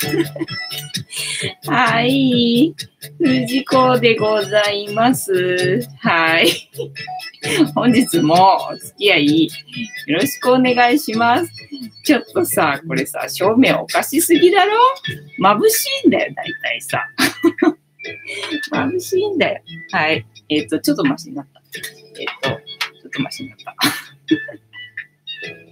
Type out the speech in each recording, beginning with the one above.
はい。藤子でございます。はい。本日もお付き合いよろしくお願いします。ちょっとさ、これさ、照明おかしすぎだろ？眩しいんだよ、大体さ。眩しいんだよ。はい。えっ、ー、と、ちょっとマシになった。えっ、ー、と、ちょっとマシになった。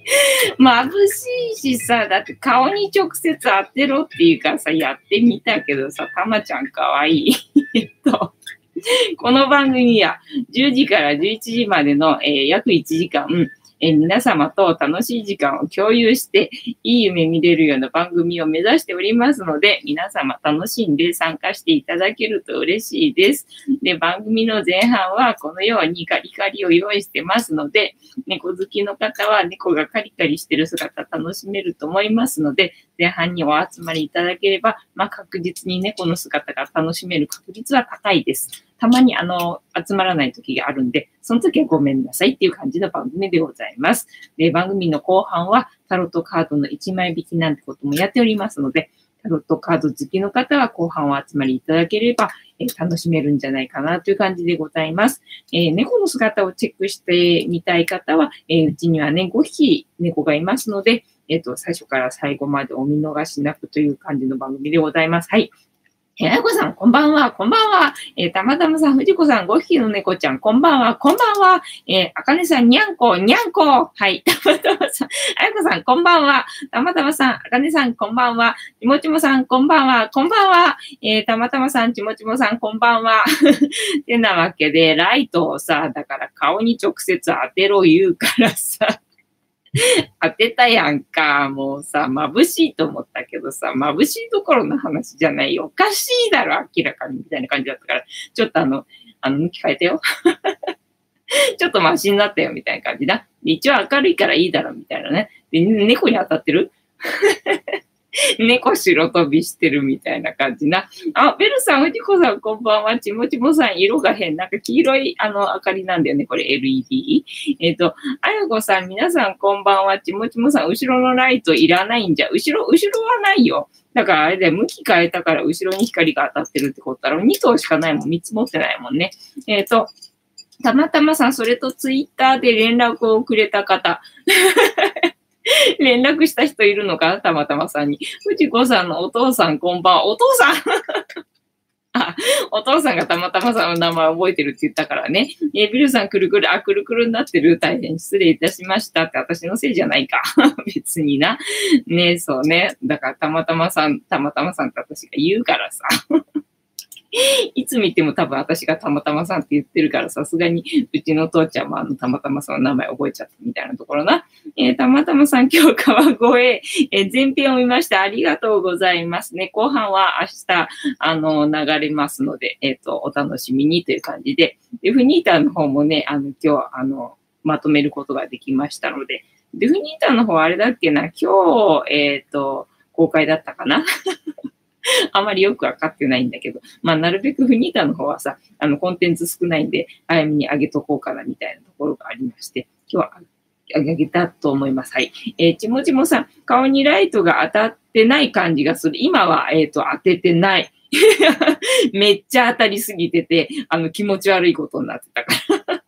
眩しいしさ、だって顔に直接当てろっていうかさ、やってみたけどさ、たまちゃんかわいい。え っと、この番組は10時から11時までの、えー、約1時間、え皆様と楽しい時間を共有して、いい夢見れるような番組を目指しておりますので、皆様楽しんで参加していただけると嬉しいです。で、番組の前半はこのようにカリカリを用意してますので、猫好きの方は猫がカリカリしてる姿楽しめると思いますので、前半にお集まりいただければ、まあ、確実に猫の姿が楽しめる確率は高いです。たまにあの、集まらない時があるんで、その時はごめんなさいっていう感じの番組でございます。で、番組の後半はタロットカードの1枚引きなんてこともやっておりますので、タロットカード好きの方は後半お集まりいただければ、えー、楽しめるんじゃないかなという感じでございます。えー、猫の姿をチェックしてみたい方は、えー、うちにはね、5匹猫がいますので、えっ、と、最初から最後までお見逃しなくという感じの番組でございます。はい。え、あやこさん、こんばんは、こんばんは。えー、たまたまさん、藤子さん、5匹の猫ちゃん、こんばんは、こんばんは。え、あかねさん、にゃんこ、にゃんこ。はい、たまたまさん、あやこさん、こんばんは。たまたまさん、あかねさん、こんばんは。ちもちもさん、こんばんは、こんばんは。えー、たまたまさん、ちもちもさん、こんばんは。てなわけで、ライトをさ、だから顔に直接当てろ言うからさ、当てたやんか。もうさ、眩しいと思ったけどさ、眩しいところの話じゃないよ。おかしいだろ、明らかに、みたいな感じだったから、ちょっとあの、あの、向き変えてよ。ちょっとマシになったよ、みたいな感じだ。一応明るいからいいだろ、みたいなね。で、猫に当たってる？猫白飛びしてるみたいな感じな。あ、ベルさん、藤子さん、こんばんは。ちもちもさん、色が変。なんか黄色い、あの、明かりなんだよね。これ LED。えっ、ー、と、あやこさん、皆さん、こんばんは。ちもちもさん、後ろのライトいらないんじゃ。後ろ、後ろはないよ。だからあれで向き変えたから後ろに光が当たってるってことだろ。2頭しかないもん。3つ持ってないもんね。えっ、ー、と、たまたまさん、それとツイッターで連絡をくれた方。連絡した人いるのかたまたまさんに。藤子さんのお父さんこんばんは。お父さん あ、お父さんがたまたまさんの名前覚えてるって言ったからね。えビルさんくるくる、あ、くるくるになってる。大変失礼いたしましたって私のせいじゃないか。別にな。ねそうね。だからたまたまさん、たまたまさんって私が言うからさ。いつ見ても多分私がたまたまさんって言ってるから、さすがにうちの父ちゃんもあのたまたまさんの名前覚えちゃったみたいなところな。えー、たまたまさん今日川越、えー、前編を見ましてありがとうございますね。後半は明日、あの、流れますので、えっ、ー、と、お楽しみにという感じで。で、フニータの方もね、あの、今日、あの、まとめることができましたので、で、フニータの方はあれだっけな、今日、えっ、と、公開だったかな あまりよくわかってないんだけど、まあ、なるべくフニータの方はさ、あの、コンテンツ少ないんで、早めに上げとこうかな、みたいなところがありまして、今日は上げたと思います。はい。えー、ちもちもさん、顔にライトが当たってない感じがする。今は、えっ、ー、と、当ててない。めっちゃ当たりすぎてて、あの、気持ち悪いことになってたから。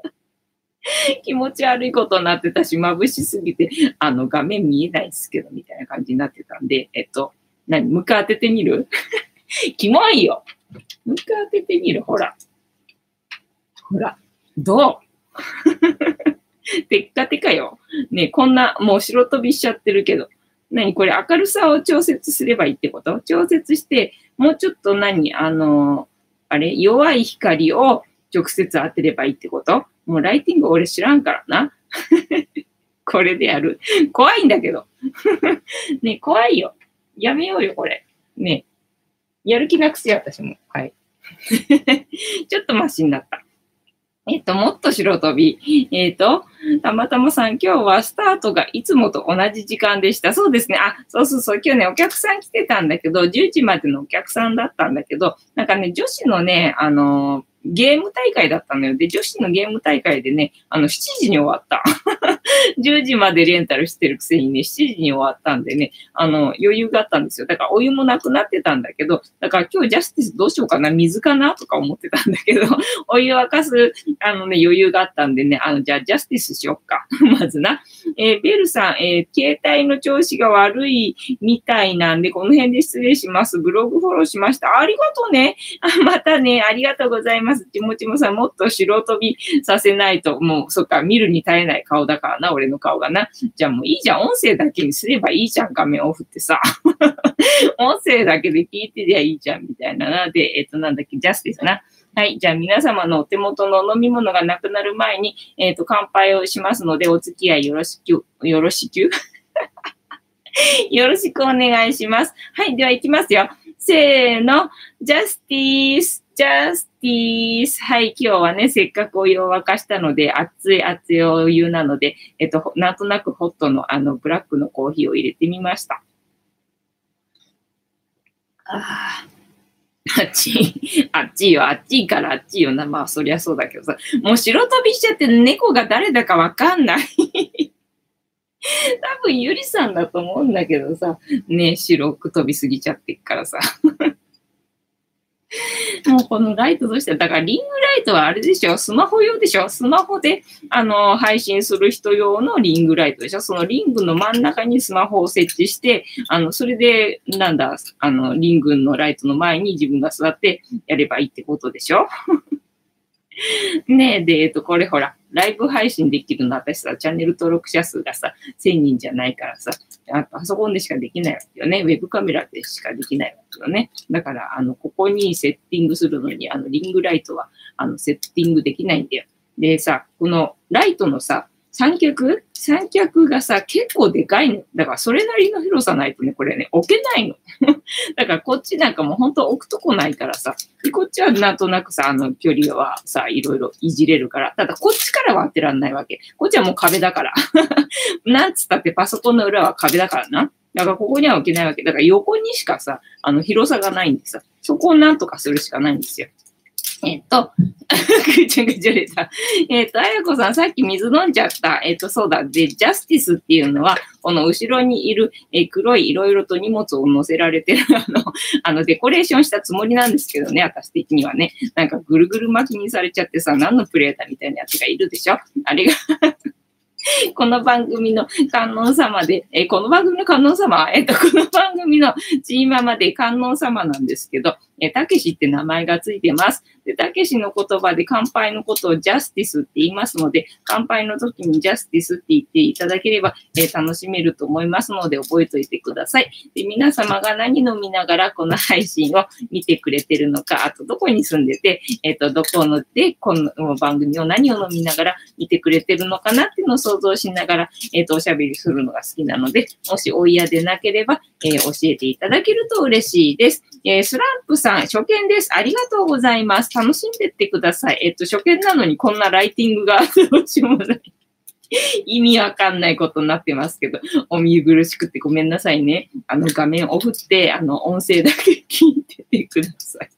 気持ち悪いことになってたし、眩しすぎて、あの、画面見えないですけど、みたいな感じになってたんで、えっと、何向か当ててみる？キモいよ。向か当ててみるほら。ほら。どう？てっかてかよ。ねこんな、もう白飛びしちゃってるけど。何これ明るさを調節すればいいってこと？調節して、もうちょっと何あの、あれ？弱い光を直接当てればいいってこと？もうライティング俺知らんからな。これでやる。怖いんだけど。ね怖いよ。やめようよ、これ。ねやる気なくせよ、私も。はい。ちょっとマシになった。えっと、もっと白飛び。えっと、たまたまさん、今日はスタートがいつもと同じ時間でした。そうですね。あ、そうそうそう。今日ね、お客さん来てたんだけど、10時までのお客さんだったんだけど、なんかね、女子のね、あのゲーム大会だったのよ。で、女子のゲーム大会でね、あの、7時に終わった。10時までレンタルしてるくせにね、7時に終わったんでね、あの、余裕があったんですよ。だからお湯もなくなってたんだけど、だから今日ジャスティスどうしようかな、水かなとか思ってたんだけど、お湯沸かす、あのね、余裕があったんでね、あの、じゃあジャスティスしよっか。まずな。えー、ベルさん、えー、携帯の調子が悪いみたいなんで、この辺で失礼します。ブログフォローしました。ありがとうね。またね、ありがとうございます。ちもちもさん、もっと白飛びさせないと、もう、そっか、見るに耐えない顔だからな、俺の顔がな。じゃあもういいじゃん。音声だけにすればいいじゃん、画面オフってさ。音声だけで聞いてりゃいいじゃん、みたいなな。で、えっ、ー、と、なんだっけ、ジャスティスな。はい。じゃあ皆様のお手元の飲み物がなくなる前に、えっ、ー、と、乾杯をしますので、お付き合いよろしく、よろしく よろしくお願いします。はい。では行きますよ。せーの。ジャスティス、ジャスティース。はい。今日はね、せっかくお湯を沸かしたので、熱い熱いお湯なので、えっと、なんとなくホットのあの、ブラックのコーヒーを入れてみました。ああ。あっちい、あっちいよ、あっちいからあっちいよな。まあ、そりゃそうだけどさ。もう白飛びしちゃって猫が誰だかわかんない。多分、ゆりさんだと思うんだけどさ。ね白く飛びすぎちゃってっからさ。もうこのライトとしては、だからリングライトはあれでしょ？スマホ用でしょ？スマホで、あの、配信する人用のリングライトでしょ？そのリングの真ん中にスマホを設置して、あの、それで、なんだ、あの、リングのライトの前に自分が座ってやればいいってことでしょ？ねえ、で、えっと、これほら、ライブ配信できるの私さ、チャンネル登録者数がさ、1000人じゃないからさ、あパソコンでしかできないわけよね。ウェブカメラでしかできないわけよね。だから、あの、ここにセッティングするのに、あの、リングライトは、あの、セッティングできないんだよ。でさ、このライトのさ、三脚？三脚がさ、結構でかいの。だからそれなりの広さないとね、これね、置けないの。だからこっちなんかもう本当置くとこないからさ、でこっちはなんとなくさ、あの距離はさ、いろいろいじれるから、ただこっちからは当てらんないわけ。こっちはもう壁だから。なんつったってパソコンの裏は壁だからな。だからここには置けないわけ。だから横にしかさ、あの広さがないんでさ、そこをなんとかするしかないんですよ。えっと、ぐちゃぐちゃれた。えっと、あやこさん、さっき水飲んじゃった。えっと、そうだ。で、ジャスティスっていうのは、この後ろにいる、え黒いいろいろと荷物を乗せられてる、あの、あの、デコレーションしたつもりなんですけどね、私的にはね。なんかぐるぐる巻きにされちゃってさ、何のプレーだみたいなやつがいるでしょ？あれが この番組の観音様で、えこの番組の観音様？えっと、この番組のチーママで観音様なんですけど、えたけしって名前がついてます。で、たけしの言葉で乾杯のことをジャスティスって言いますので、乾杯の時にジャスティスって言っていただければ、えー、楽しめると思いますので、覚えておいてください。で、皆様が何飲みながらこの配信を見てくれてるのか、あとどこに住んでて、えっ、ー、と、どこので、この番組を何を飲みながら見てくれてるのかなっていうのを想像しながら、えっ、ー、と、おしゃべりするのが好きなので、もしお嫌でなければ、え教えていただけると嬉しいです。えスランプさん、初見です。ありがとうございます。楽しんでってください。えっと、初見なのにこんなライティングが どうしようもない。意味わかんないことになってますけど、お見苦しくてごめんなさいね。あの画面オフって、あの音声だけ聞いててください。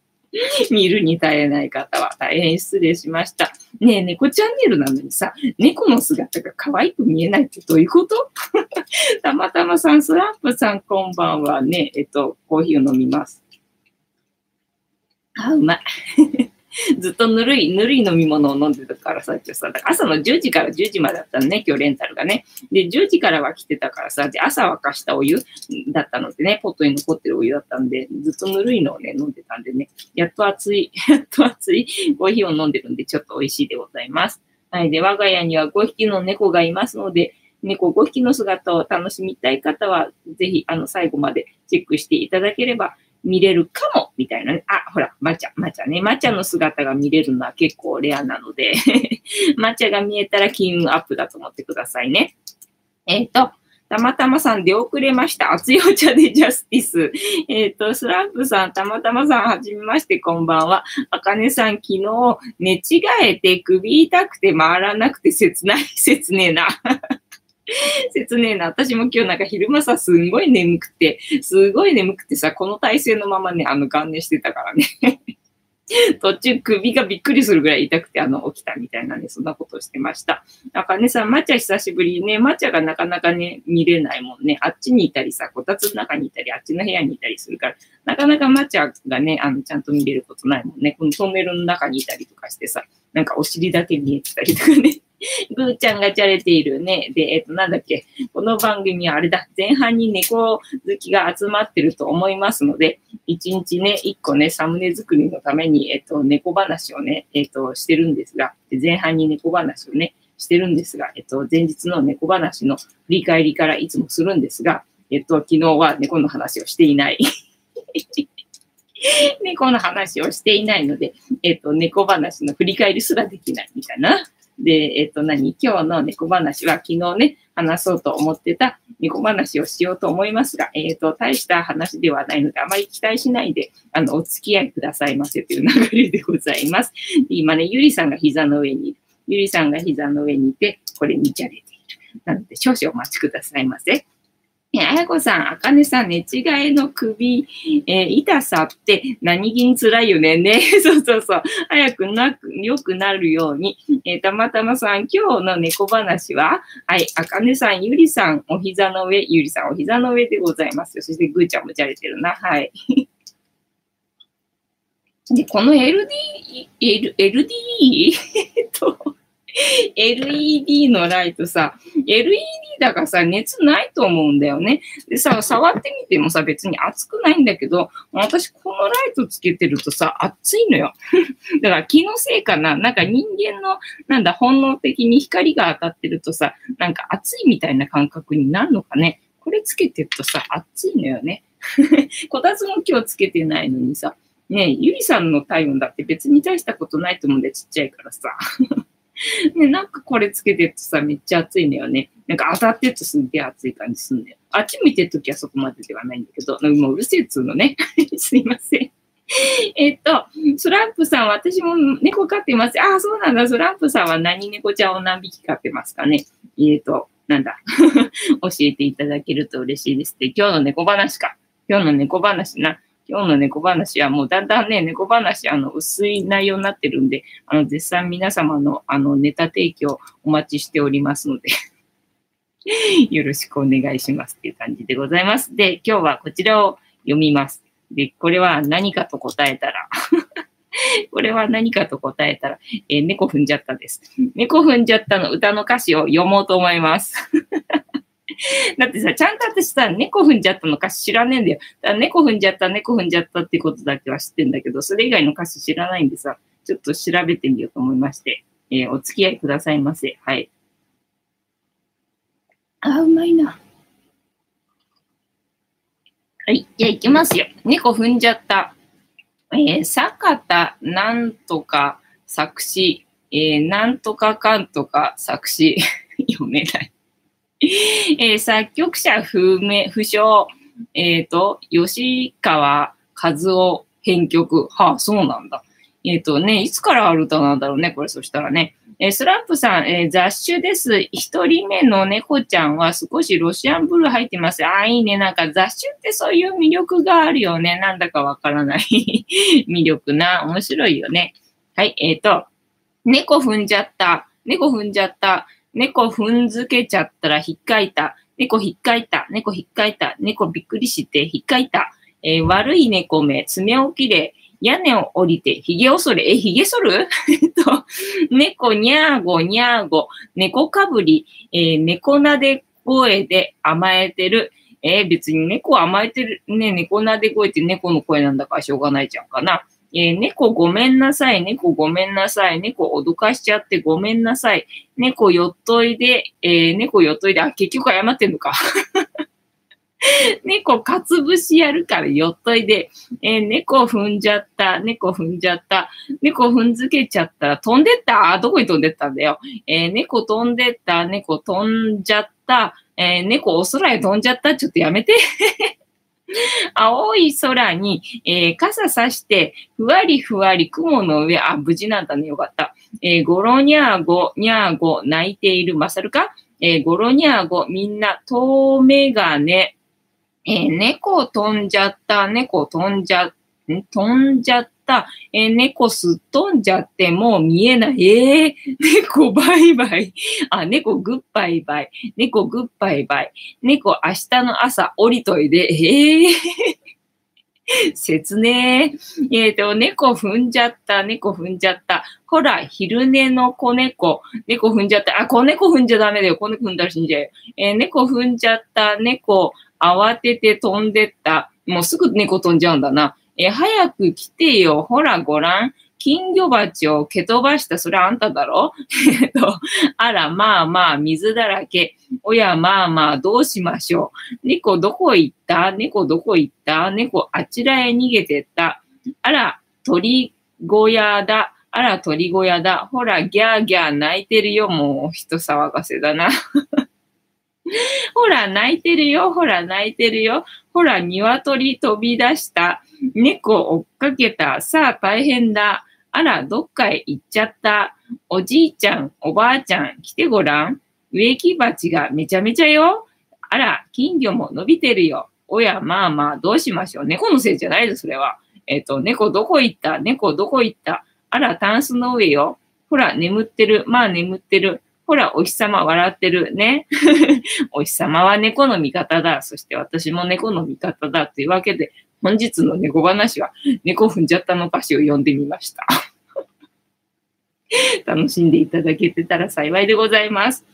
見るに耐えない方は大変失礼しました。ねえ、猫チャンネルなのにさ、猫の姿が可愛く見えないってどういうこと？たまたまさん、スランプさんこんばんはね、えっと、コーヒーを飲みます。あ、うまい。ずっとぬるい、ぬるい飲み物を飲んでたからさ、さ、朝の10時から10時までだったのね、今日レンタルがね。で、10時からは来てたからさ、で、朝沸かしたお湯だったのでね、ポットに残ってるお湯だったんで、ずっとぬるいのをね、飲んでたんでね、やっと熱い、やっと熱いコーヒーを飲んでるんで、ちょっと美味しいでございます。はい。で、我が家には5匹の猫がいますので、猫5匹の姿を楽しみたい方は、ぜひ、あの、最後までチェックしていただければ見れるかも、みたいなね。あ、ほら、まちゃ、まちゃね。まちゃの姿が見れるのは結構レアなのでまちゃが見えたら金運アップだと思ってくださいね。えっ、ー、と、たまたまさん出遅れました。熱いお茶でジャスティス。えっ、ー、と、スランプさん、たまたまさん、はじめまして、こんばんは。あかねさん、昨日、寝違えて首痛くて回らなくて切ない、切ねえな。切ねえな。私も今日なんか昼間さ、すんごい眠くて、すごい眠くてさ、この体勢のままね、あの、元年してたからね。途中首がびっくりするぐらい痛くて、あの、起きたみたいなね、そんなことしてました。あかねさん、マチャ久しぶりね、マチャがなかなかね、見れないもんね。あっちにいたりさ、こたつの中にいたり、あっちの部屋にいたりするから、なかなかマチャがね、あの、ちゃんと見れることないもんね。このトンネルの中にいたりとかしてさ、なんかお尻だけ見えてたりとかね。ぐーちゃんがじゃれているね。で、えっ、と、なんだっけ。この番組はあれだ。前半に猫好きが集まってると思いますので、一日ね、一個ね、サムネ作りのために、えっ、と、猫話をね、えっ、と、してるんですが、前半に猫話をね、してるんですが、えっと、前日の猫話の振り返りからいつもするんですが、えっと、昨日は猫の話をしていない。猫の話をしていないので、えっと、猫話の振り返りすらできないみたいな。で、えっと何、今日の猫話は昨日ね、話そうと思ってた猫話をしようと思いますが、えっ、と、大した話ではないので、あまり期待しないで、あの、お付き合いくださいませという流れでございます。今ね、ゆりさんが膝の上にいるゆりさんが膝の上にいて、これにちゃれている。なので、少々お待ちくださいませ。え、あやこさん、あかねさん、寝違いの首、えー、痛さって何気に辛いよね。ね。そうそうそう。早くなく、良くなるように。えー、たまたまさん、今日の猫話は、はい、あかねさん、ゆりさん、お膝の上、ゆりさん、お膝の上でございますよ。そして、ぐーちゃんもじゃれてるな。はい。で、この LD、L、LD? えっと、LED のライトさ、LED だからさ、熱ないと思うんだよね。でさ、触ってみてもさ、別に熱くないんだけど、私このライトつけてるとさ、熱いのよ。だから気のせいかな。なんか人間の、なんだ、本能的に光が当たってるとさ、なんか熱いみたいな感覚になるのかね。これつけてるとさ、熱いのよね。こたつも今日つけてないのにさ、ねゆりさんの体温だって別に大したことないと思うんでちっちゃいからさ。ね、なんかこれつけてるとさ、めっちゃ暑いんだよね。なんか当たってるとすげえ暑い感じすんだよ。あっち見てるときはそこまでではないんだけど、もううるせえっつうのね。すいません。えっと、スランプさん、私も猫飼ってます。ああ、そうなんだ。スランプさんは何猫ちゃんを何匹飼ってますかね。えっ、と、なんだ。教えていただけると嬉しいですって。今日の猫話か。今日の猫話な。今日の猫話はもうだんだんね、猫話、あの、薄い内容になってるんで、あの、絶賛皆様の、あの、ネタ提供お待ちしておりますので よろしくお願いしますっていう感じでございます。で、今日はこちらを読みます。で、これは何かと答えたら これは何かと答えたら、えー、猫踏んじゃったです。猫踏んじゃったの歌の歌詞を読もうと思います だってさ、ちゃんと私さ、猫踏んじゃったの歌詞知らねえんだよ。だから猫踏んじゃった、猫踏んじゃったってことだけは知ってんだけど、それ以外の歌詞知らないんでさ、ちょっと調べてみようと思いまして、えー、お付き合いくださいませ。はい。あ、うまいな。はい。じゃあ行きますよ。猫踏んじゃった。えー、坂田なんとか作詞、えー、なんとかかんとか作詞。読めない。えー、作曲者不明、不詳、えっ、ー、と、吉川和夫編曲。はあ、そうなんだ。えっ、ー、とね、いつからある歌なんだろうね、これ、そしたらね。えー、スランプさん、えー、雑種です。一人目の猫ちゃんは少しロシアンブルー入ってます。ああ、いいね。なんか雑種ってそういう魅力があるよね。なんだかわからない 魅力な。面白いよね。はい、えっ、ー、と、猫踏んじゃった。猫踏んじゃった。猫踏んづけちゃったら引っかいた。猫引っかいた。猫引っかいた。猫びっくりして引っかいた。えー、悪い猫目、爪を切れ、屋根を降りて、髭を剃れ。え、髭剃る？えっと、猫にゃーごにゃーご、猫かぶり、えー、猫なで声で甘えてる。えー、別に猫甘えてる、ね、猫なで声って猫の声なんだからしょうがないじゃんかな。えー、猫ごめんなさい、猫ごめんなさい、猫脅かしちゃってごめんなさい、猫よっといで、えー、猫よっといで、あ、結局謝ってんのか。猫かつぶしやるからよっといで、えー、猫踏んじゃった、猫踏んじゃった、猫踏んづけちゃった。飛んでった？どこに飛んでったんだよ。えー、猫飛んでった、猫飛んじゃった、えー、猫お空へ飛んじゃった、ちょっとやめて。青い空に、えー、傘さして、ふわりふわり雲の上、あ、無事なんだね、よかった。えー、ゴロニャーゴ、ニャーゴ、泣いている、マサルか？えー、ゴロニャーゴ、みんな、遠目がね、えー、猫飛んじゃった、猫飛んじゃ、飛んじゃっ。えー、猫すっ飛んじゃってもう見えない。えー、猫バイバイ。あ、猫グッバイバイ。猫グッバイバイ。猫明日の朝降りといで。えー説明。えっ、ー、と、猫踏んじゃった、猫踏んじゃった。ほら、昼寝の子猫。猫踏んじゃった。あ、子猫踏んじゃダメだよ。子猫踏んだら死んじゃうよ。えー、猫踏んじゃった。猫、慌てて飛んでった。もうすぐ猫飛んじゃうんだな。え、早く来てよ。ほら、ごらん。金魚鉢を蹴飛ばした、それあんただろ？えっと、あら、まあまあ、水だらけ。おや、まあまあ、どうしましょう。猫どこ行った？猫どこ行った？猫あちらへ逃げてった。あら、鳥小屋だ。あら、鳥小屋だ。ほら、ギャーギャー泣いてるよ。もう、人騒がせだな。ほら、泣いてるよ。ほら、泣いてるよ。ほら、鶏飛び出した。猫追っかけた。さあ、大変だ。あら、どっかへ行っちゃった。おじいちゃん、おばあちゃん、来てごらん。植木鉢がめちゃめちゃよ。あら、金魚も伸びてるよ。おや、まあまあ、どうしましょう。猫のせいじゃないです、それは。えっ、ー、と、猫どこ行った？猫どこ行った？あら、タンスの上よ。ほら、眠ってる。まあ、眠ってる。ほら、お日様笑ってるね。お日様は猫の味方だ。そして私も猫の味方だ。というわけで、本日の猫話は、猫踏んじゃったの歌詞を読んでみました。楽しんでいただけてたら幸いでございます。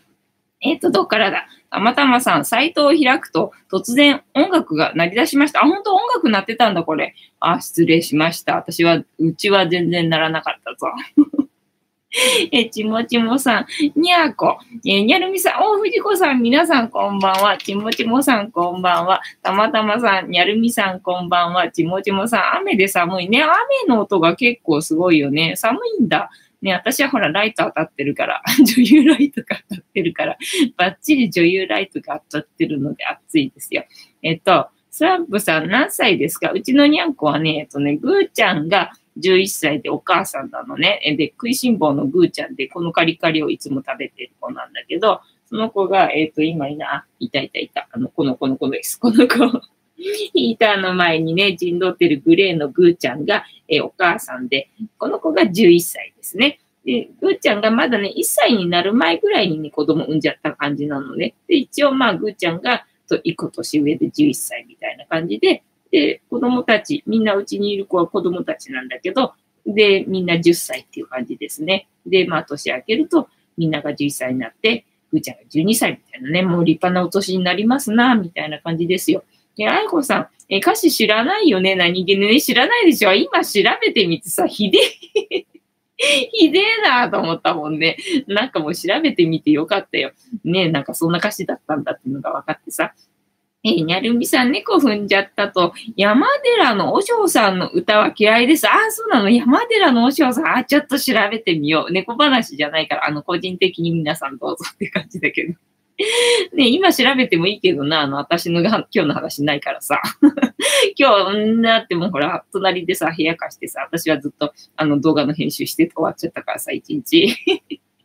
えっ、ー、と、どっからだたまたまさん、サイトを開くと突然音楽が鳴り出しました。あ、本当音楽鳴ってたんだ、これ。あ、失礼しました。私は、うちは全然鳴らなかったぞ。え、ちもちもさん、にゃーこ、え、にゃるみさん、お、藤子さん、皆さんこんばんは。ちもちもさんこんばんは。たまたまさん、にゃるみさんこんばんは。ちもちもさん、雨で寒いね。雨の音が結構すごいよね。寒いんだ。ね、私はほら、ライト当たってるから、女優ライトが当たってるから、バッチリ女優ライトが当たってるので暑いですよ。えっと、スランプさん何歳ですか？うちのにゃんこはね、えっとね、ぐーちゃんが11歳でお母さんなのね。で、食いしん坊のぐーちゃんで、このカリカリをいつも食べてる子なんだけど、その子が、えっ、と、今いな、いたいたいた、あの、この子の子です。この子。ヒーターの前にね、陣取ってるグレーのぐーちゃんが、えー、お母さんで、この子が11歳ですね。で、ぐーちゃんがまだね、1歳になる前ぐらいにね、子供産んじゃった感じなのね。で、一応まあ、ぐーちゃんが、と1個年上で11歳みたいな感じで、で、子供たち、みんなうちにいる子は子供たちなんだけど、で、みんな10歳っていう感じですね。で、まあ、年明けると、みんなが11歳になって、ぐーちゃんが12歳みたいなね、もう立派なお年になりますな、みたいな感じですよ。で、あいこさん、え、歌詞知らないよね？何気ね、知らないでしょ？今調べてみてさ、ひでえ ひでえなと思ったもんね。なんかもう調べてみてよかったよ。ねなんかそんな歌詞だったんだっていうのが分かってさ。えー、にゃるみさん、猫踏んじゃったと、山寺のお嬢さんの歌は嫌いです。ああ、そうなの山寺のお嬢さん、ああちょっと調べてみよう。猫話じゃないから、あの、個人的に皆さんどうぞって感じだけど。ね、今調べてもいいけどな、あの、私のが今日の話ないからさ。今日、んなってもほら、隣でさ、部屋貸してさ、私はずっとあの動画の編集して終わっちゃったからさ、一日。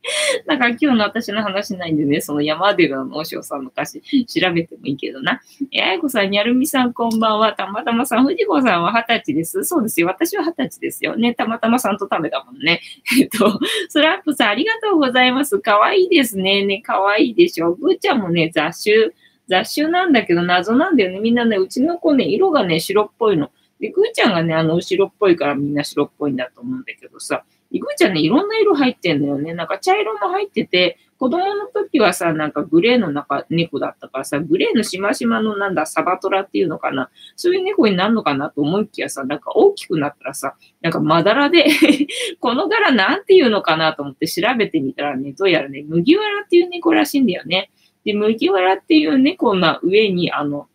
だから今日の私の話ないんでね、その山寺のおしさんの歌詞調べてもいいけどな。え、あやこさん、にゃるみさんこんばんは。たまたまさん、藤子さんは二十歳です。そうですよ。私は二十歳ですよね。たまたまさんと食べたもんね。えっと、スラップさん、ありがとうございます。かわいいですね。ね、かわいいでしょ。ぐーちゃんもね、雑種、雑種なんだけど謎なんだよね。みんなね、うちの子ね、色がね、白っぽいの。で、ぐーちゃんがね、あの、後ろっぽいからみんな白っぽいんだと思うんだけどさ、いぐーちゃんね、いろんな色入ってんだよね。なんか茶色も入ってて、子供の時はさ、なんかグレーの中、猫だったからさ、グレーのしましまのなんだ、サバトラっていうのかな。そういう猫になるのかなと思いきやさ、なんか大きくなったらさ、なんかまだらで この柄なんていうのかなと思って調べてみたらね、どうやらね、麦わらっていう猫らしいんだよね。で、麦わらっていう猫の上に、あの、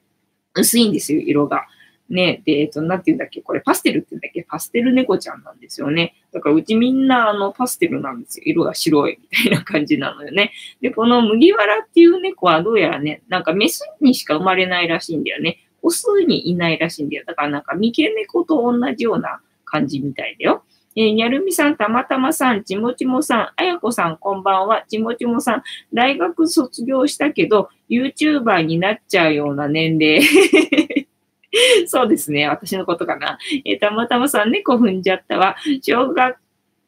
薄いんですよ、色が。ね、で、えっと、なんて言うんだっけこれパステルって言うんだっけパステル猫ちゃんなんですよね。だからうちみんなあのパステルなんですよ。色が白いみたいな感じなのよね。で、この麦わらっていう猫はどうやらね、なんかメスにしか生まれないらしいんだよね。オスにいないらしいんだよ。だからなんか三毛猫と同じような感じみたいだよ。えー、にゃるみさん、たまたまさん、ちもちもさん、あやこさん、こんばんは。ちもちもさん、大学卒業したけど、YouTuber になっちゃうような年齢。そうですね。私のことかな。えーたまたまさん、猫踏んじゃったわ。小学、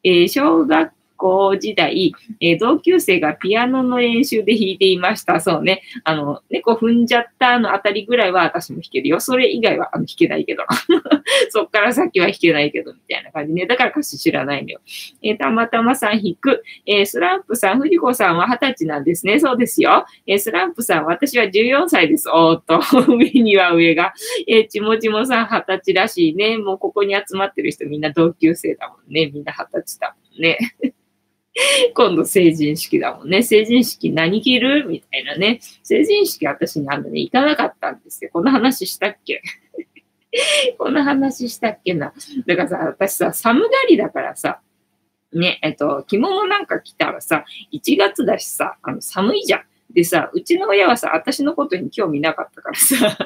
えー小学校時代、えー同級生がピアノの練習で弾いていました。そうね。あの、猫踏んじゃったのあたりぐらいは私も弾けるよ。それ以外はあの弾けないけど。そっから先は弾けないけど、みたいな感じね。だから歌詞知らないのよ。えーたまたまさん弾く。えースランプさん、藤子さんは20歳なんですね。そうですよ。えースランプさん、私は14歳です。おっと、上には上が。えーちもちもさん20歳らしいね。もうここに集まってる人みんな同級生だもんね。みんな20歳だもんね。今度成人式だもんね。成人式何着る？みたいなね。成人式私にあのね、行かなかったんですよ。この話したっけ？この話したっけな。だからさ、私さ、寒がりだからさ、ね、えっと、着物なんか着たらさ、1月だしさ、あの寒いじゃん。でさ、うちの親はさ、私のことに興味なかったからさ、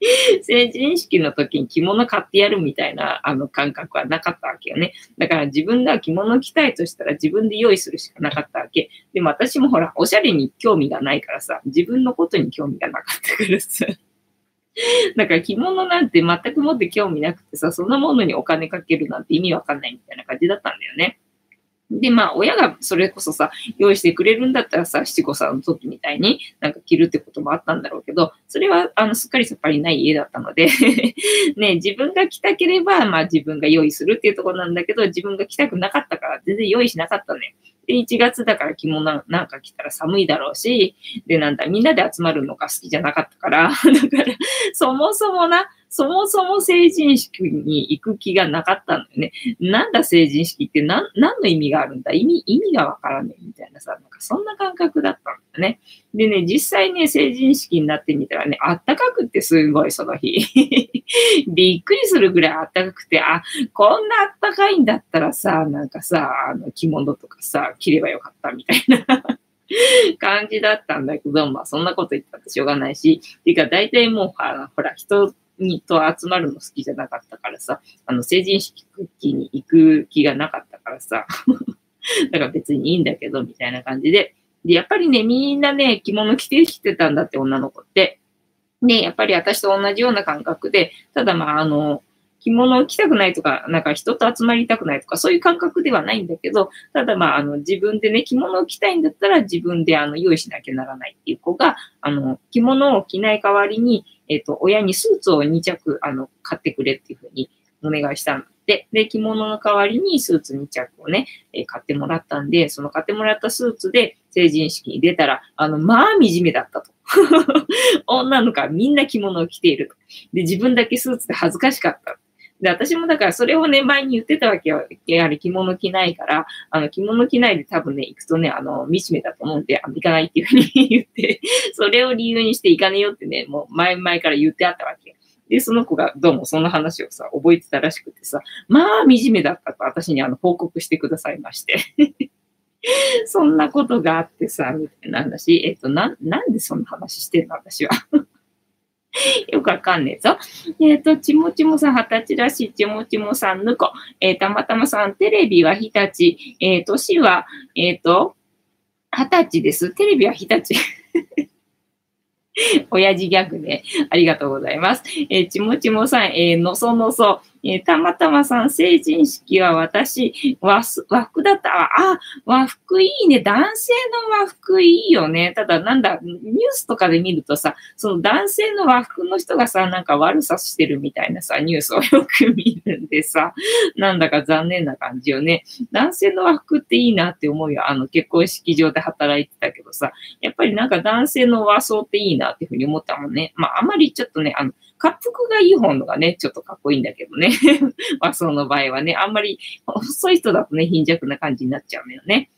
成人式の時に着物買ってやるみたいなあの感覚はなかったわけよね。だから自分が着物着たいとしたら自分で用意するしかなかったわけ。でも私もほら、おしゃれに興味がないからさ、自分のことに興味がなかったからさ。だから着物なんて全くもって興味なくてさ、そんなものにお金かけるなんて意味わかんないみたいな感じだったんだよね。で、まあ、親がそれこそさ、用意してくれるんだったらさ、七五三の時みたいになんか着るってこともあったんだろうけど、それは、あの、すっかりさっぱりない家だったので ね、自分が着たければ、まあ自分が用意するっていうところなんだけど、自分が着たくなかったから全然用意しなかったのよ。で、1月だから着物なんか着たら寒いだろうし、で、なんだ、みんなで集まるのが好きじゃなかったから、だから、そもそもな、そもそも成人式に行く気がなかったのよね。なんだ成人式って何何の意味があるんだ？意味、意味がわからねえみたいなさ、なんかそんな感覚だったんだね。でね、実際ね、成人式になってみたらね、あったかくってすごいその日。びっくりするぐらいあったかくて、あ、こんなあったかいんだったらさ、なんかさ、あの着物とかさ、着ればよかったみたいな。感じだったんだけど、まあそんなこと言ったってしょうがないし、ていうか大体もうほら、人にと集まるの好きじゃなかったからさ、あの成人式に行く気がなかったからさ、だから別にいいんだけど、みたいな感じで。で、やっぱりね、みんなね、着物着てきてたんだって、女の子って。で、やっぱり私と同じような感覚で、ただまあ、あの、着物を着たくないとか、なんか人と集まりたくないとか、そういう感覚ではないんだけど、ただまあ、あの、自分でね、着物を着たいんだったら自分であの、用意しなきゃならないっていう子が、あの、着物を着ない代わりに、えっ、と、親にスーツを2着、あの、買ってくれっていうふうにお願いしたんで、で、着物の代わりにスーツ2着をね、えー買ってもらったんで、その買ってもらったスーツで成人式に出たら、あの、まあ、惨めだったと。女の子はみんな着物を着ていると。で、自分だけスーツで恥ずかしかった。で、私もだからそれをね、前に言ってたわけよ。やはり着物着ないから、あの、着物着ないで多分ね、行くとね、あの、惨めだと思うんで、あ行かないっていうふうに言って、それを理由にして行かねえよってね、もう前々から言ってあったわけ。で、その子がどうもその話をさ、覚えてたらしくてさ、まあ、惨めだったと私にあの報告してくださいまして。そんなことがあってさ、みたいな話。えっと、な、なんでそんな話してんの私は。よくわかんねえぞ。えっ、と、ちもちもさん、二十歳らしい、ちもちもさん、ぬこ。えーたまたまさん、テレビは日立。えー、年は、えっ、と、二十歳です。テレビは日立。親父ギャグで、ありがとうございます。えーちもちもさん、えーのそのそ。えーたまたまさん、成人式は私、和服だった。あ、あ和服いいね。男性の和服いいよね。ただ、なんだ、ニュースとかで見るとさ、その男性の和服の人がさ、なんか悪さしてるみたいなさ、ニュースをよく見るんでさ、なんだか残念な感じよね。男性の和服っていいなって思うよ。あの、結婚式場で働いてたけどさ、やっぱりなんか男性の和装っていいなっていうふうに思ったもんね。まあ、あまりちょっとね、あの、滑腹がいい方のがね、ちょっとかっこいいんだけどね。和装の場合はね、あんまり細い人だとね、貧弱な感じになっちゃうのよね。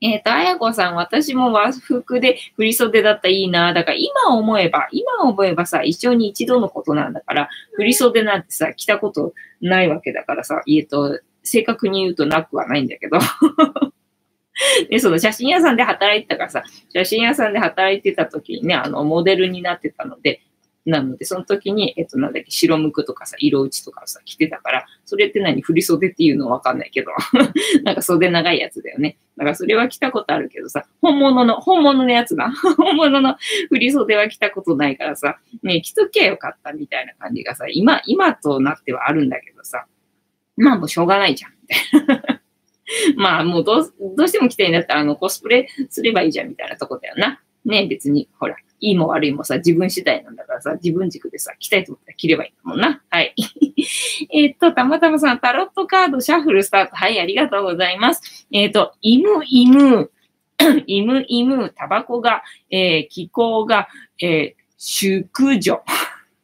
えっ、と、あやこさん、私も和服で振り袖だったらいいな。だから今思えば、今思えばさ、一生に一度のことなんだから、振り袖なんてさ、着たことないわけだからさ、えっと、正確に言うとなくはないんだけど。で、その写真屋さんで働いてたからさ、写真屋さんで働いてた時にね、あの、モデルになってたので、なので、その時に、えっと、なんだっけ、白むくとかさ、色打ちとかさ、着てたから、それって何振り袖っていうのわかんないけど、なんか袖長いやつだよね。だからそれは着たことあるけどさ、本物の、本物のやつな。本物の振り袖は着たことないからさ、ね、着ときゃよかったみたいな感じがさ、今、今となってはあるんだけどさ、まあもうしょうがないじゃん、みたいな。まあもうどう、どうしても着たいんだったら、あの、コスプレすればいいじゃん、みたいなとこだよな。ね、別に、ほら、いいも悪いもさ、自分次第なんだからさ、自分軸でさ、着たいと思ったら着ればいいんだもんな。はい。えっと、たまたまさん、タロットカードシャッフルスタート。はい、ありがとうございます。えっ、ー、と、イムイム、イム イム、タバコが、えー、気候が、えー、淑女。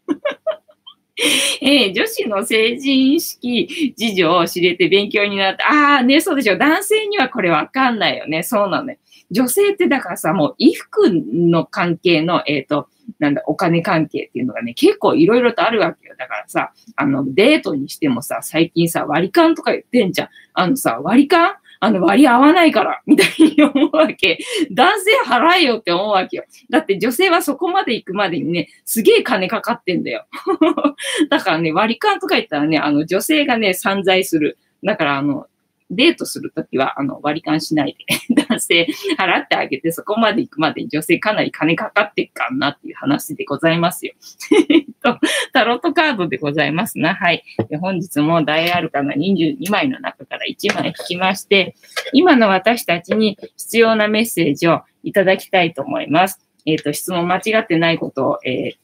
えー、女子の成人式事情を知れて勉強になった。ああ、ね、そうでしょ。男性にはこれわかんないよね。そうなのね。女性ってだからさ、もう衣服の関係の、えっ、ー、と、なんだ、お金関係っていうのがね、結構いろいろとあるわけよ。だからさ、あの、デートにしてもさ、最近さ、割り勘とか言ってんじゃん。あのさ、割り勘？あの、割り合わないから、みたいに思うわけ。男性払えよって思うわけよ。だって女性はそこまで行くまでにね、すげえ金かかってんだよ。だからね、割り勘とか言ったらね、あの、女性がね、散財する。だから、あの、デートするときは、あの、割り勘しないで 男性払ってあげて、そこまで行くまでに女性かなり金かかってっかんなっていう話でございますよ。え っと、タロットカードでございますな。はい。本日も大アルカナ22枚の中から1枚引きまして、今の私たちに必要なメッセージをいただきたいと思います。えっ、と、質問間違ってないことを、えー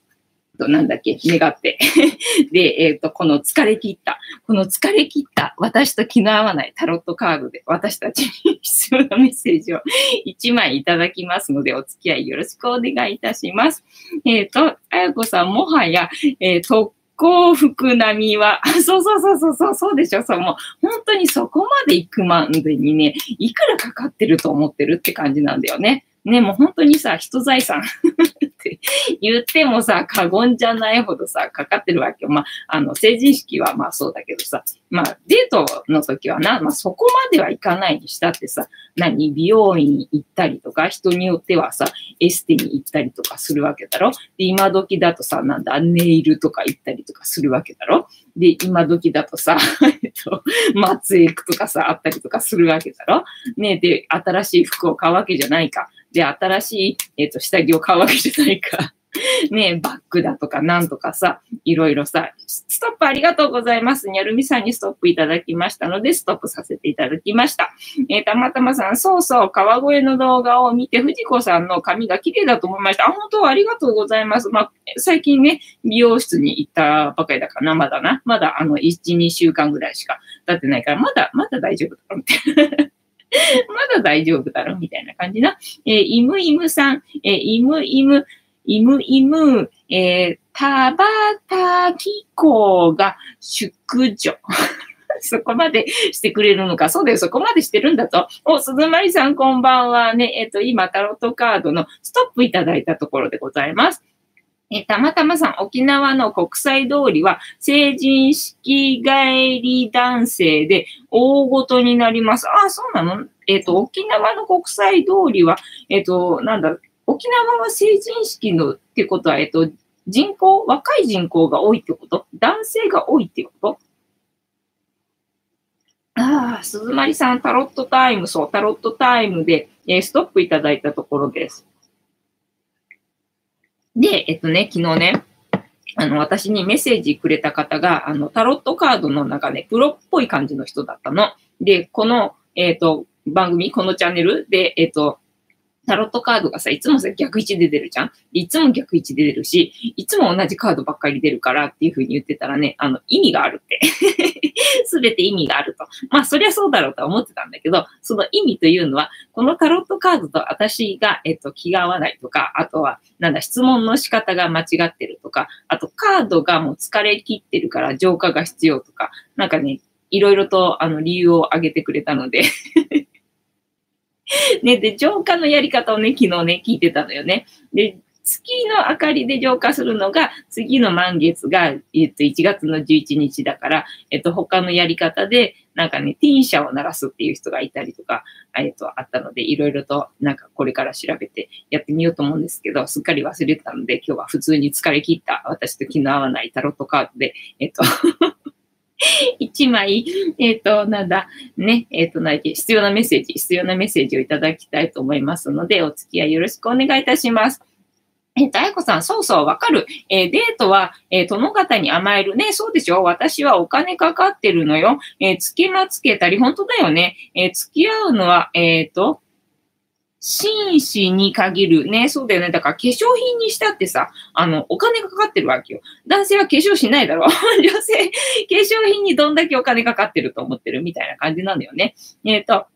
と、なんだっけ、願って。で、えっ、ー、と、この疲れ切った、この疲れ切った私と気の合わないタロットカードで私たちに必要なメッセージを 1枚いただきますので、お付き合いよろしくお願いいたします。えっ、ー、と、あやこさん、もはや、えー、特幸福並みは、そうそうそうそうそう、そうでしょ、そう、もう、本当にそこまで行くまでにね、いくらかかってると思ってるって感じなんだよね。ね、もう本当にさ、人財産 って言ってもさ、過言じゃないほどさ、かかってるわけよ。まあ、あの、成人式はまあそうだけどさ、まあ、デートの時はな、まあそこまではいかないにしたってさ、何、美容院行ったりとか、人によってはさ、エステに行ったりとかするわけだろ。で、今時だとさ、なんだ、ネイルとか行ったりとかするわけだろ。で、今時だとさ、えっと、松江区とかさ、あったりとかするわけだろ。ねで、新しい服を買うわけじゃないか。で、新しい、えっ、と、下着を買うわけじゃないか。ねえバッグだとかなんとかさ、いろいろさ、ストップありがとうございます。にゃるみさんにストップいただきましたので、ストップさせていただきました。えー、たまたまさん、そうそう、川越の動画を見て、藤子さんの髪が綺麗だと思いました。あ、本当ありがとうございます。まあ、最近ね、美容室に行ったばかりだかな、まだな。まだあの、1、2週間ぐらいしか経ってないから、まだ、まだ大丈夫だろ、みたいな。まだ大丈夫だろみたいな感じな。えー、イムイムさん、えー、イムイム、イムイム、えー、タバタキコが淑女。そこまでしてくれるのか。そうだよ、そこまでしてるんだと。お、鈴まりさんこんばんはね。えっ、と、今、タロットカードのストップいただいたところでございます。えたまたまさん、沖縄の国際通りは成人式帰り男性で大ごとになります。ああ、そうなの？えっ、ー、と、沖縄の国際通りは、えっ、ー、と、なんだ、沖縄は成人式のってことは、えっ、ー、と、人口、若い人口が多いってこと？男性が多いってこと？ああ、鈴まりさん、タロットタイム、そう、タロットタイムで、え、ストップいただいたところです。で、えっとね、昨日ね、あの、私にメッセージくれた方が、あの、タロットカードの中ね、プロっぽい感じの人だったの。で、この、えっ、と、番組、このチャンネルで、えっ、と、タロットカードがさ、いつもさ、逆位置で出るじゃん？いつも逆位置で出るし、いつも同じカードばっかり出るからっていうふうに言ってたらね、あの、意味があるって。すべて意味があると。まあ、そりゃそうだろうとは思ってたんだけど、その意味というのは、このタロットカードと私が、えっと、気が合わないとか、あとは、なんだ、質問の仕方が間違ってるとか、あと、カードがもう疲れ切ってるから浄化が必要とか、なんかね、いろいろと、あの、理由を挙げてくれたので。ね、で、浄化のやり方をね、昨日ね、聞いてたのよね。で、月の明かりで浄化するのが、次の満月が、えっと、1月の11日だから、えっと、他のやり方で、なんかね、ティーン車を鳴らすっていう人がいたりとか、えっと、あったので、いろいろと、なんかこれから調べてやってみようと思うんですけど、すっかり忘れてたので、今日は普通に疲れ切った私と気の合わないタロットカードで、えっと 一枚、えっ、ー、と、なんだ、ね、えっ、ー、と、な必要なメッセージ、必要なメッセージをいただきたいと思いますので、お付き合いよろしくお願いいたします。えっと、あやこさん、そうそう、わかる。えー、デートは、えー、殿方に甘えるね。そうでしょ？私はお金かかってるのよ。えー、付けまつけたり、本当だよね。えー、付き合うのは、えっ、と、紳士に限る。ね、そうだよね。だから化粧品にしたってさ、あの、お金かかってるわけよ。男性は化粧しないだろ。女性、化粧品にどんだけお金かかってると思ってるみたいな感じなんだよね。えっ、ー、と、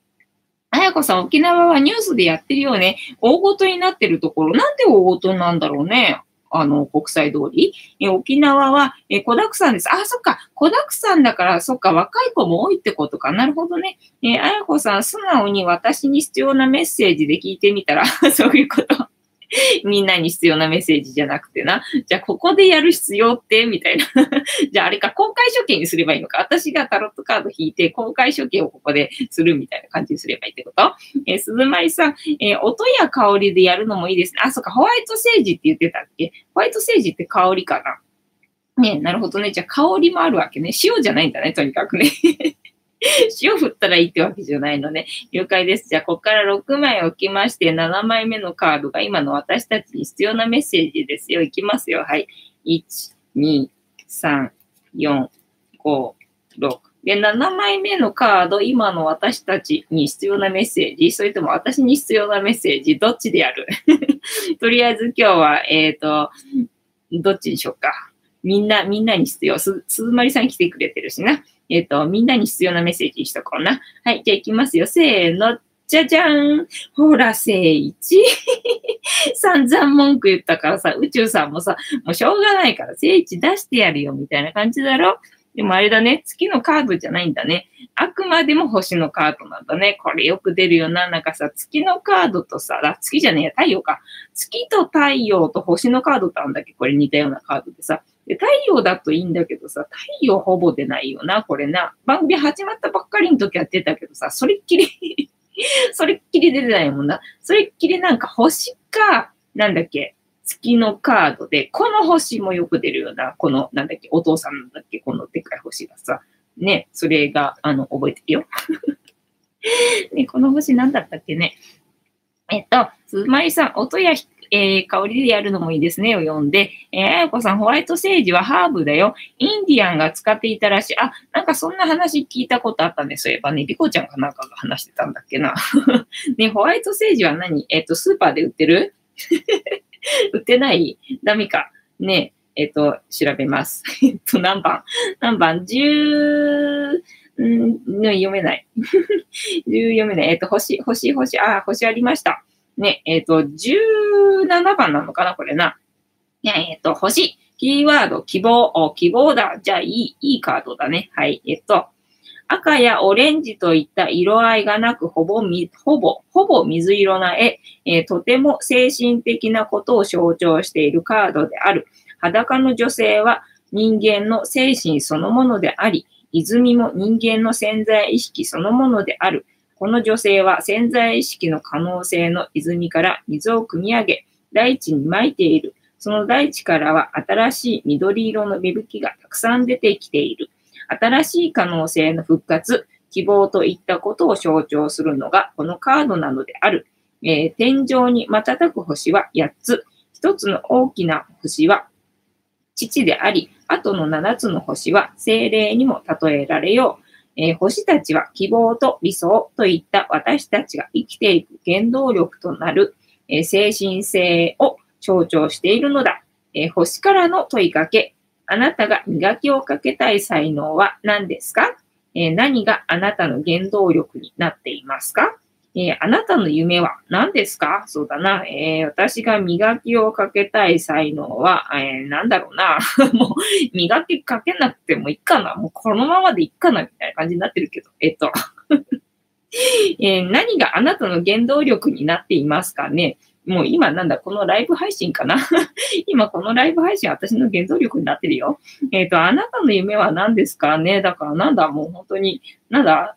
あやこさん、沖縄はニュースでやってるよね。大ごとになってるところ。なんで大ごとなんだろうね。あの、国際通り。え沖縄は、え子だくさんです。あ、そっか。子だくさんだから、そっか。若い子も多いってことか。なるほどね。えあやこさん、素直に私に必要なメッセージで聞いてみたら、そういうこと。みんなに必要なメッセージじゃなくてな。じゃあ、ここでやる必要って？みたいな。じゃあ、あれか、公開処刑にすればいいのか。私がタロットカード引いて、公開処刑をここでするみたいな感じにすればいいってこと？えー、鈴舞さん、えー、音や香りでやるのもいいですね。あ、そっか、ホワイトセージって言ってたっけ？ホワイトセージって香りかな？ねなるほどね。じゃあ、香りもあるわけね。塩じゃないんだね、とにかくね。塩振ったらいいってわけじゃないのね。了解です。じゃあ、ここから6枚置きまして、7枚目のカードが今の私たちに必要なメッセージですよ。いきますよ。はい。1、2、3、4、5、6。で、7枚目のカード、今の私たちに必要なメッセージ、それとも私に必要なメッセージ、どっちでやる？とりあえず今日は、えっ、ー、と、どっちにしようか。みんな、みんなに必要。す、すずまりさん来てくれてるしな。えっ、ー、と、みんなに必要なメッセージにしとこうな。はい、じゃあ行きますよ。せーの。じゃじゃーんほら、聖一 散々文句言ったからさ、宇宙さんもさ、もうしょうがないから聖一出してやるよ、みたいな感じだろでもあれだね、月のカードじゃないんだね。あくまでも星のカードなんだね。これよく出るよな。なんかさ、月のカードとさ、月じゃねえや、太陽か。月と太陽と星のカードってあるんだっけ？これ似たようなカードでさ。で、太陽だといいんだけどさ、太陽ほぼ出ないよな、これな。番組始まったばっかりの時は出たけどさ、それっきり それっきり出てないもんな。それっきりなんか星か、なんだっけ、月のカードで、この星もよく出るよな。この、なんだっけ、お父さんなんだっけ、このでっかい星がさ。ね、それが、あの、覚えてるよ。ね、この星なんだったっけね。えっと、つまりさん、音や光えー、香りでやるのもいいですねを読んで、えー、あやこさん、ホワイトセージはハーブだよ。インディアンが使っていたらしい。あ、なんかそんな話聞いたことあったね。そういえばね、リコちゃんかなんかが話してたんだっけな。ね、ホワイトセージは何？えっ、ー、と、スーパーで売ってる？売ってない？ダメか。ね、えっ、ー、と、調べます。えっと、何番？何番 ?10、ん読めない。10読めない。えっ、と、星、星、星、あ、星ありました。ね、えっ、ー、と、17番なのかな、これな。えっ、ー、と、星、キーワード、希望、希望だ。じゃあ、いい、いいカードだね。はい。えっ、ー、と、赤やオレンジといった色合いがなく、ほぼみ、ほぼ、ほぼ水色な絵、えー、とても精神的なことを象徴しているカードである。裸の女性は人間の精神そのものであり、泉も人間の潜在意識そのものである。この女性は潜在意識の可能性の泉から水を汲み上げ、大地に撒いている。その大地からは新しい緑色の芽吹きがたくさん出てきている。新しい可能性の復活、希望といったことを象徴するのがこのカードなのである。えー、天井に瞬く星は8つ。1つの大きな星は父であり、あとの7つの星は精霊にも例えられよう。えー、星たちは希望と理想といった私たちが生きていく原動力となる、えー、精神性を象徴しているのだ。えー、星からの問いかけ。あなたが磨きをかけたい才能は何ですか、え何があなたの原動力になっていますか？えー、あなたの夢は何ですか？そうだな。えー、私が磨きをかけたい才能は、えー、何だろうな。もう、磨きかけなくてもいいかな。もうこのままでいいかな、みたいな感じになってるけど。えっと。えー、何があなたの原動力になっていますかね？もう今なんだ、このライブ配信かな？今このライブ配信私の原動力になってるよ。えっ、ー、と、あなたの夢は何ですか？ねだからなんだ、もう本当に、なんだ？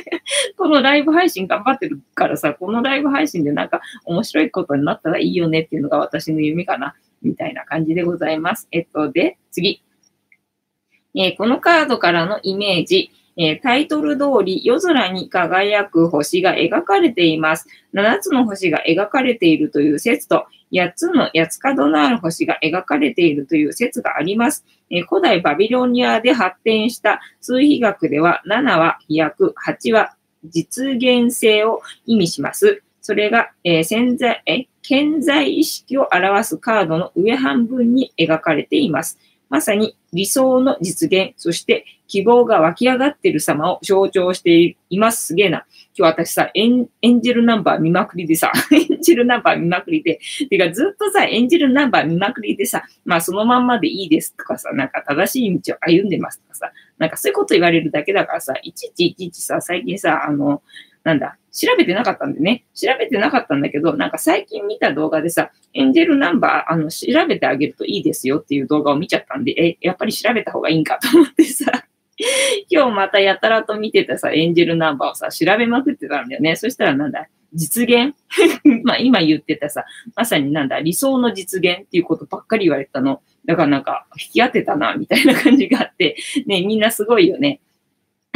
このライブ配信頑張ってるからさ、このライブ配信でなんか面白いことになったらいいよねっていうのが私の夢かな。みたいな感じでございます。えっと、で、次。えー、このカードからのイメージ。えー、タイトル通り夜空に輝く星が描かれています。7つの星が描かれているという説と、8つの八つ角のある星が描かれているという説があります。えー、古代バビロニアで発展した数比学では、7は飛躍、8は実現性を意味します。それが、えー、潜在、え、健在意識を表すカードの上半分に描かれています。まさに理想の実現、そして希望が湧き上がっている様を象徴しています。すげえな。今日私さ、エンエンジェルナンバー見まくりでさ、エンジェルナンバー見まくりで、てかずっとさ、エンジェルナンバー見まくりでさ、まあそのまんまでいいですとかさ、なんか正しい道を歩んでますとかさ、なんかそういうこと言われるだけだからさ、いちいちいちいちさ、最近さ、あの、なんだ、調べてなかったんでね。調べてなかったんだけど、なんか最近見た動画でさ、エンジェルナンバー、あの、調べてあげるといいですよっていう動画を見ちゃったんで、え、やっぱり調べた方がいいんかと思ってさ、今日またやたらと見てたさ、エンジェルナンバーをさ、調べまくってたんだよね。そしたらなんだ、実現？まあ今言ってたさ、まさになんだ、理想の実現っていうことばっかり言われたの。だからなんか、引き当てたな、みたいな感じがあって、ね、みんなすごいよね。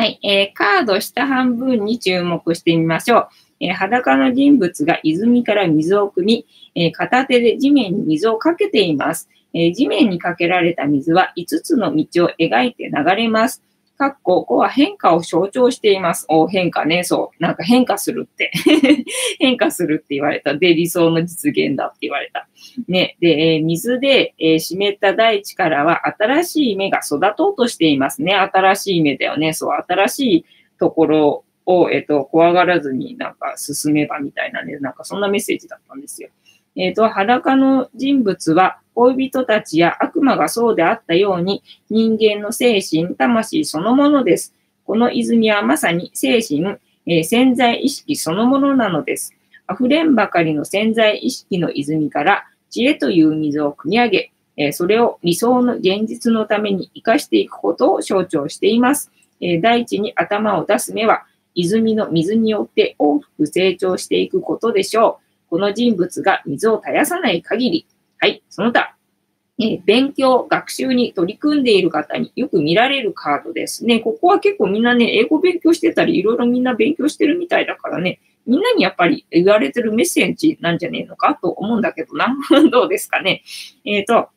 はい、えー、カード下半分に注目してみましょう。えー、裸の人物が泉から水を汲み、えー、片手で地面に水をかけています。えー、地面にかけられた水は5つの道を描いて流れます。かっこ、ここは変化を象徴しています。お変化ね、そう。なんか変化するって 変化するって言われた。で、理想の実現だって言われた。ね。で、えー、水で、えー、湿った大地からは新しい芽が育とうとしていますね。新しい芽だよね。そう、新しいところを、えっ、ー、と、怖がらずになんか進めばみたいなね、なんかそんなメッセージだったんですよ。えっ、ー、と、裸の人物は恋人たちや悪魔がそうであったように人間の精神、魂そのものです。この泉はまさに精神、えー、潜在意識そのものなのです。溢れんばかりの潜在意識の泉から知恵という水を汲み上げ、えそれを理想の現実のために生かしていくことを象徴しています。え大地に頭を出す目は、泉の水によって大きく成長していくことでしょう。この人物が水を絶やさない限り、はい、その他、え勉強、学習に取り組んでいる方によく見られるカードですね。ここは結構みんなね、英語勉強してたり、いろいろみんな勉強してるみたいだからね、みんなにやっぱり言われてるメッセージなんじゃねえのかと思うんだけどな。どうですかね。えっ、ー、と、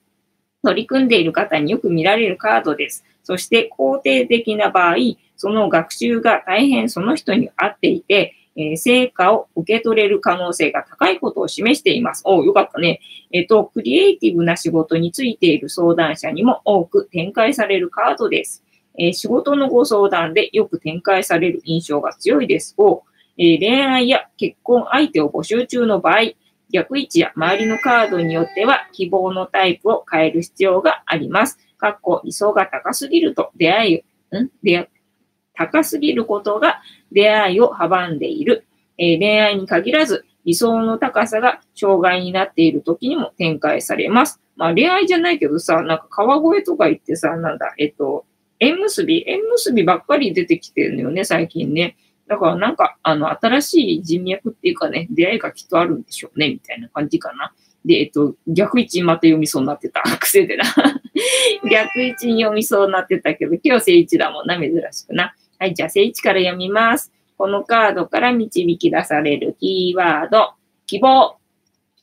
取り組んでいる方によく見られるカードです。そして肯定的な場合、その学習が大変その人に合っていて、え、成果を受け取れる可能性が高いことを示しています。およかったね。えっ、と、クリエイティブな仕事についている相談者にも多く展開されるカードです。えー、仕事のご相談でよく展開される印象が強いです。おえ恋愛や結婚相手を募集中の場合、逆位置や周りのカードによっては希望のタイプを変える必要があります。かっこ理想が高すぎると出会い、ん？出高すぎることが出会いを阻んでいる。えー、恋愛に限らず、理想の高さが障害になっている時にも展開されます。まあ恋愛じゃないけどさ、なんか川越とか行ってさ、なんだ、えっと、縁結び？縁結びばっかり出てきてるのよね、最近ね。だからなんか、あの、新しい人脈っていうかね、出会いがきっとあるんでしょうね、みたいな感じかな。で、えっと、逆位置また読みそうになってた。癖でな。逆位置に読みそうになってたけど、今日正位置だもんな、珍しくな。はい、じゃあ正位置から読みます。このカードから導き出されるキーワード、希望。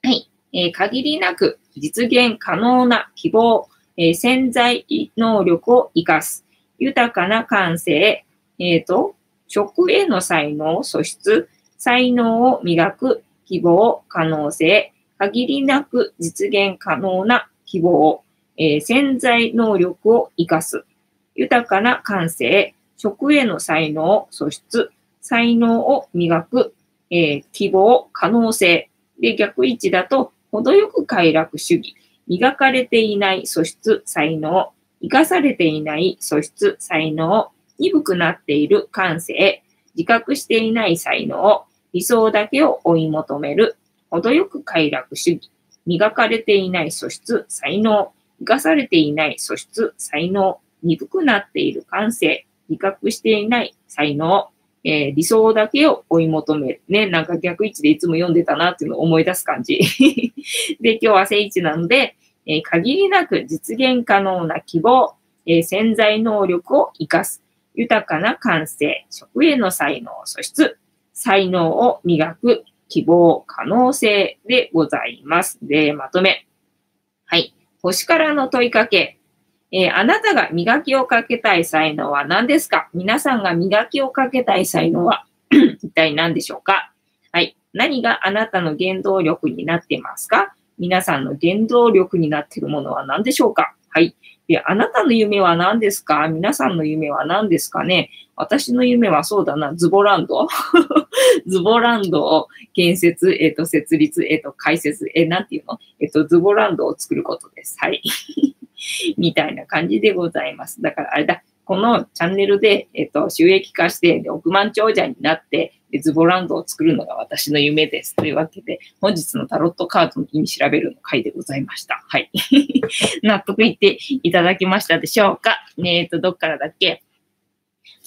はい、えー、限りなく実現可能な希望、えー、潜在能力を活かす。豊かな感性、えっ、ー、と、食への才能、素質、才能を磨く。希望、可能性、限りなく実現可能な希望、えー、潜在能力を活かす、豊かな感性、食への才能、素質、才能を磨く、えー、希望、可能性。で、逆位置だと、程よく快楽主義、磨かれていない素質、才能、生かされていない素質、才能、鈍くなっている感性、自覚していない才能、理想だけを追い求める、程よく快楽主義、磨かれていない素質、才能、生かされていない素質、才能、鈍くなっている感性、理覚していない才能、えー、理想だけを追い求める。ね、なんか逆位置でいつも読んでたなっていうのを思い出す感じ。で、今日は聖地なので、えー、限りなく実現可能な希望、えー、潜在能力を活かす。豊かな感性、食への才能、素質、才能を磨く、希望、可能性でございます。で、まとめ。はい。星からの問いかけ。えー、あなたが磨きをかけたい才能は何ですか？皆さんが磨きをかけたい才能は 一体何でしょうか？はい。何があなたの原動力になってますか？皆さんの原動力になっているものは何でしょうか？はい。で、あなたの夢は何ですか？皆さんの夢は何ですかね？私の夢はそうだな、ズボランド。ズボランドを建設、えっ、ー、と、設立、えっ、ー、と、開設、えー、なんていうの？えっ、と、ズボランドを作ることです。はい。みたいな感じでございます。だからあれだ、このチャンネルで、えっ、と、収益化して、で億万長者になって、ズボランドを作るのが私の夢です。というわけで、本日のタロットカードの意味調べるの回でございました。はい。納得いっていただきましたでしょうか？ねえっ、と、どっからだっけ？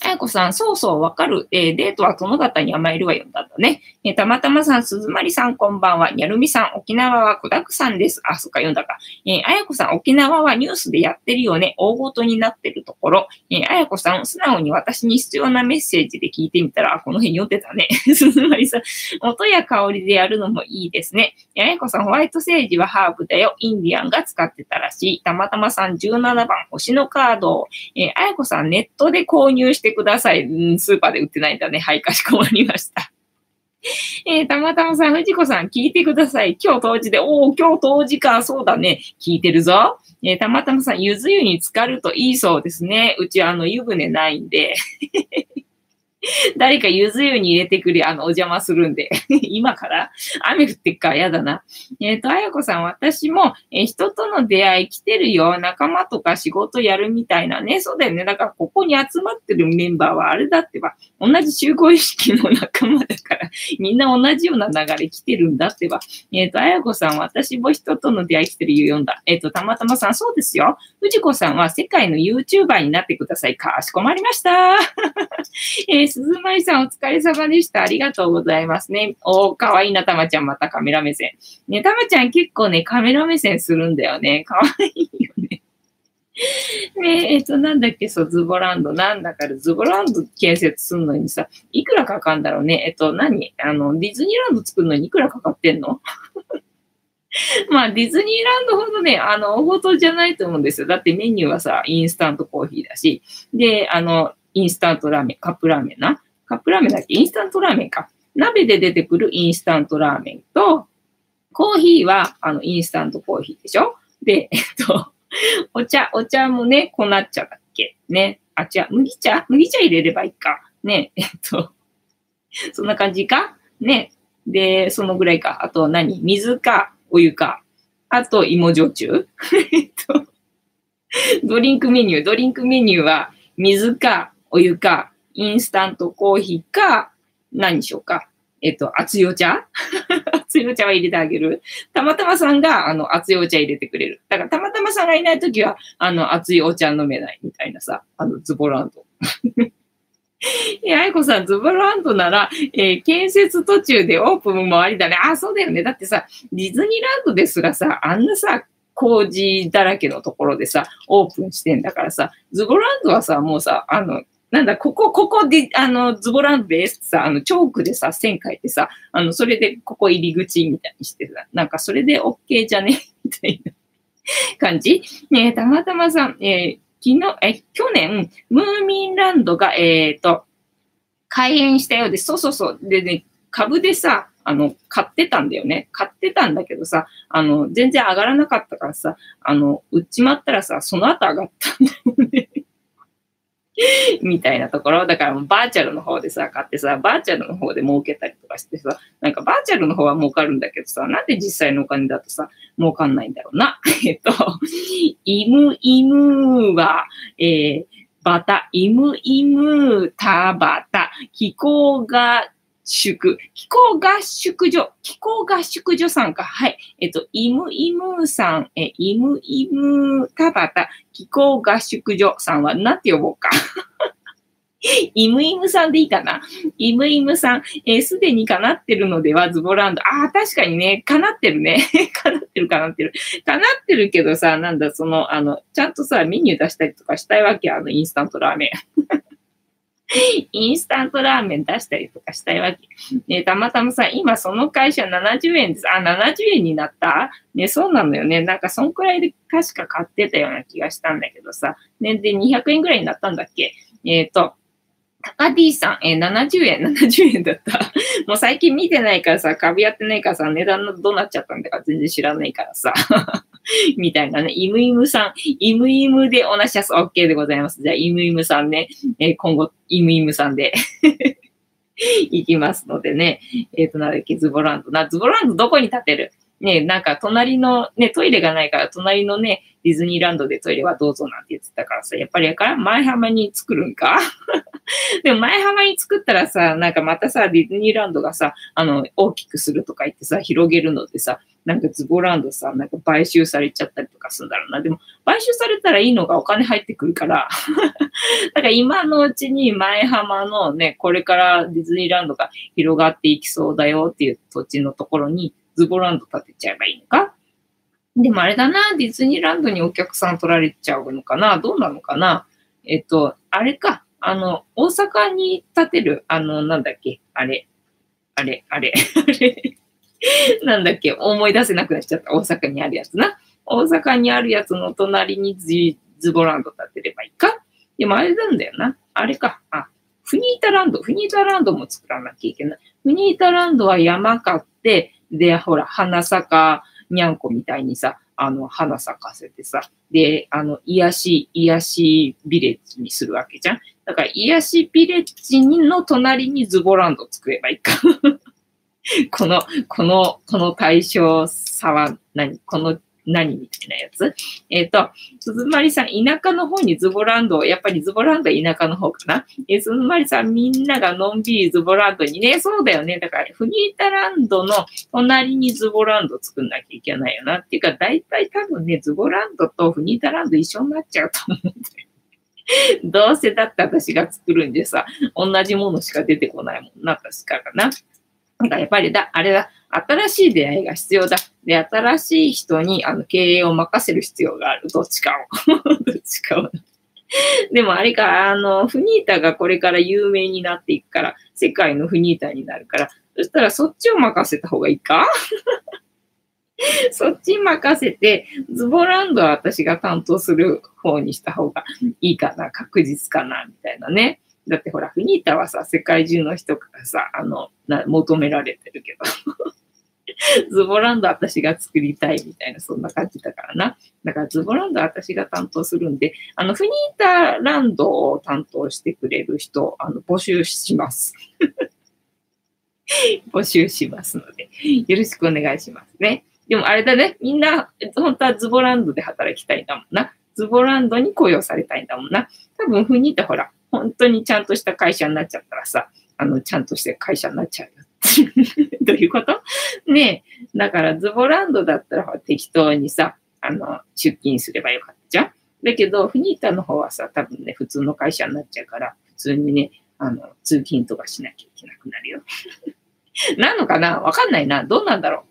あやこさん、そうそう、わかる。えー、デートは殿方に甘えるわよ、だったね。えー、たまたまさん、鈴まりさん、こんばんは。にゃるみさん、沖縄は子だくさんです。あ、そっか、読んだか。えー、あやこさん、沖縄はニュースでやってるよね。大ごとになってるところ。えー、あやこさん、素直に私に必要なメッセージで聞いてみたら、この辺読んでたね。鈴まりさん、音や香りでやるのもいいですね。あやこさん、ホワイトセージはハーブだよ。インディアンが使ってたらしい。たまたまさん、17番、星のカード。えー、あやこさん、ネットで購入しててください。スーパーで売ってないんだね。はい、かしこまりました。えー、たまたまさん、藤子さん、聞いてください。今日当時で、おお、今日当時か、そうだね。聞いてるぞ。えー、たまたまさん、ゆず湯に浸かるといいそうですね。うち、あの、湯船ないんで。誰かゆず湯に入れてくれ、あの、お邪魔するんで。今から雨降ってっからやだな。えっ、ー、と、あやこさん、私も、えー、人との出会い来てるよ。仲間とか仕事やるみたいなね。そうだよね。だから、ここに集まってるメンバーはあれだってば、同じ集合意識の仲間だから、みんな同じような流れ来てるんだってば。えっ、ー、と、あやこさん、私も人との出会い来てるよ、読んだ。えっ、と、たまたまさん、そうですよ。藤子さんは世界の YouTuber になってください。かしこまりました。えー鈴舞さんお疲れ様でした。ありがとうございますね。おー、かわいいな、たまちゃん。またカメラ目線。ね、たまちゃん結構ね、カメラ目線するんだよね。かわいいよね。ねえ、っと、なんだっけ、そう、ズボランド。なんだから、ズボランド建設するのにさ、いくらかかんだろうね。えっと、何？あの、ディズニーランド作るのにいくらかかってんの？まあ、ディズニーランドほどね、あの、大事じゃないと思うんですよ。だってメニューはさ、インスタントコーヒーだし、で、あの、インスタントラーメン、カップラーメンな。カップラーメンだっけ？インスタントラーメンか。鍋で出てくるインスタントラーメンと、コーヒーは、あの、インスタントコーヒーでしょ？で、えっと、お茶、お茶もね、粉茶だっけ？ね。あ、違う、麦茶？麦茶入れればいいか。ね、えっと、そんな感じか？ね。で、そのぐらいか。あと何？水か、お湯か。あと、芋焼酎 えっと、ドリンクメニュー、ドリンクメニューは、水か、お湯か、インスタントコーヒーか、何にしようか。えっと、熱いお茶？熱いお茶は入れてあげる。たまたまさんが、あの、熱いお茶入れてくれる。だから、たまたまさんがいないときは、あの、熱いお茶飲めないみたいなさ、あの、ズボランド。え、あいこさん、ズボランドなら、えー、建設途中でオープンもありだね。あ、そうだよね。だってさ、ディズニーランドですらさ、あんなさ、工事だらけのところでさ、オープンしてんだからさ、ズボランドはさ、もうさ、あの、なんだ、ここ、ここで、あの、ズボランドですさ、あの、チョークでさ、線書いてさ、あの、それで、ここ入り口みたいにしてさ、なんか、それで OK じゃね？みたいな感じ？ねたまたまさん、えー、昨日、え、去年、ムーミンランドが、えっ、ー、と、開園したようです。そうそうそう。でね、株でさ、あの、買ってたんだよね。買ってたんだけどさ、あの、全然上がらなかったからさ、あの、売っちまったらさ、その後上がったんだよね。みたいなところ。だからもうバーチャルの方でさ、買ってさ、バーチャルの方で儲けたりとかしてさ、なんかバーチャルの方は儲かるんだけどさ、なんで実際のお金だとさ、儲かんないんだろうな。えっと、イムイムは、えー、バタ、イムイムタバタ、気候が宿、気候合宿所、気候合宿所さんか。はい。えっと、イムイムさん、え、イムイム田畑気候合宿所さんは何て呼ぼうか。イムイムさんでいいかなイムイムさん、えす、でに叶ってるのではズボランド。ああ、確かにね、叶ってるね。叶ってる、叶ってる。叶ってるけどさ、なんだ、その、あの、ちゃんとさ、メニュー出したりとかしたいわけあの、インスタントラーメン。インスタントラーメン出したりとかしたいわけ。ねたまたまさ、今その会社70円です。あ、70円になった？ね、そうなのよね。なんかそんくらいで確か買ってたような気がしたんだけどさ。ね、で、200円ぐらいになったんだっけ？えっ、ー、と、高 D さん、えー、70円、70円だった。もう最近見てないからさ、株やってないからさ、値段のどうなっちゃったんだか全然知らないからさ。みたいなね。イムイムさん、イムイムでおなしやす OK でございます。じゃあ、イムイムさんね、えー、今後、イムイムさんで 行きますのでね。えっ、ー、と、なんだっけ、ズボランドな。ズボランドどこに建てる？ね、なんか隣のね、トイレがないから、隣のね、ディズニーランドでトイレはどうぞなんて言ってたからさ、やっぱりやから前浜に作るんか？でも前浜に作ったらさ、なんかまたさ、ディズニーランドがさ、あの、大きくするとか言ってさ、広げるのでさ、なんかズボランドさ、なんか買収されちゃったりとかするんだろうな。でも、買収されたらいいのがお金入ってくるから。だから今のうちに前浜のね、これからディズニーランドが広がっていきそうだよっていう土地のところにズボランド建てちゃえばいいのか。でもあれだな、ディズニーランドにお客さん取られちゃうのかな。どうなのかな。えっと、あれか、あの、大阪に建てる、あの、なんだっけ、あれ、あれ、あれ、あれ、なんだっけ、思い出せなくなっちゃった。大阪にあるやつな。大阪にあるやつの隣にズズボランド建てればいいかでもあれなんだよな。あれか。あ、フニータランド。フニータランドも作らなきゃいけない。フニータランドは山買って、で、ほら、花坂にゃんこみたいにさ、あの、花咲かせてさ、で、あの、癒し、癒しビレッジにするわけじゃん。だから、癒しビレッジの隣にズボランド作ればいいか。この、この、この対象差は何？この何みたいなやつ？えっ、ー、と、鈴まりさん、田舎の方にズボランドを、やっぱりズボランドは田舎の方かな？えー、鈴まりさん、みんながのんびりズボランドにね、そうだよね。だから、フニータランドの隣にズボランド作んなきゃいけないよな。っていうか、大体多分ね、ズボランドとフニータランド一緒になっちゃうと思うんだよ。どうせだって私が作るんでさ、同じものしか出てこないもんな、確かかな。なんかやっぱりだ、あれだ、新しい出会いが必要だ。で、新しい人にあの経営を任せる必要がある。どっちかを。どっちかを。でもあれか、あの、フニータがこれから有名になっていくから、世界のフニータになるから、そしたらそっちを任せた方がいいか？そっち任せて、ズボランドは私が担当する方にした方がいいかな、確実かな、みたいなね。だってほら、フニータはさ、世界中の人からさ、あの、な求められてるけど。ズボランド私が作りたいみたいな、そんな感じだからな。だからズボランド私が担当するんで、あの、フニータランドを担当してくれる人、あの、募集します。募集しますので、よろしくお願いしますね。でもあれだね、みんな、本当はズボランドで働きたいんだもんな。ズボランドに雇用されたいんだもんな。多分、フニータほら、本当にちゃんとした会社になっちゃったらさ、あの、ちゃんとして会社になっちゃうよ。どういうこと？ねえ。だからズボランドだったら適当にさ、あの、出勤すればよかったじゃんだけど、フニータの方はさ、多分ね、普通の会社になっちゃうから、普通にね、あの、通勤とかしなきゃいけなくなるよ。なのかな？わかんないな。どうなんだろ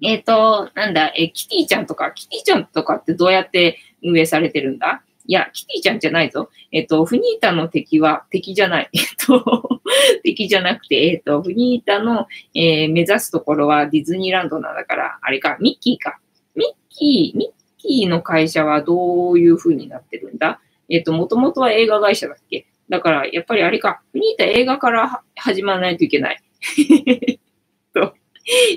う？えっ、ー、と、なんだ、え、キティちゃんとか、キティちゃんとかってどうやって運営されてるんだ？いや、キティちゃんじゃないぞ。えっ、と、フニータの敵は敵じゃない。えっと、敵じゃなくて、えっと、フニータの、えー、目指すところはディズニーランドなんだから、あれか、ミッキーか。ミッキー、ミッキーの会社はどういう風になってるんだ？えっと、もともとは映画会社だっけ？だから、やっぱりあれか、フニータ映画から始まらないといけない。と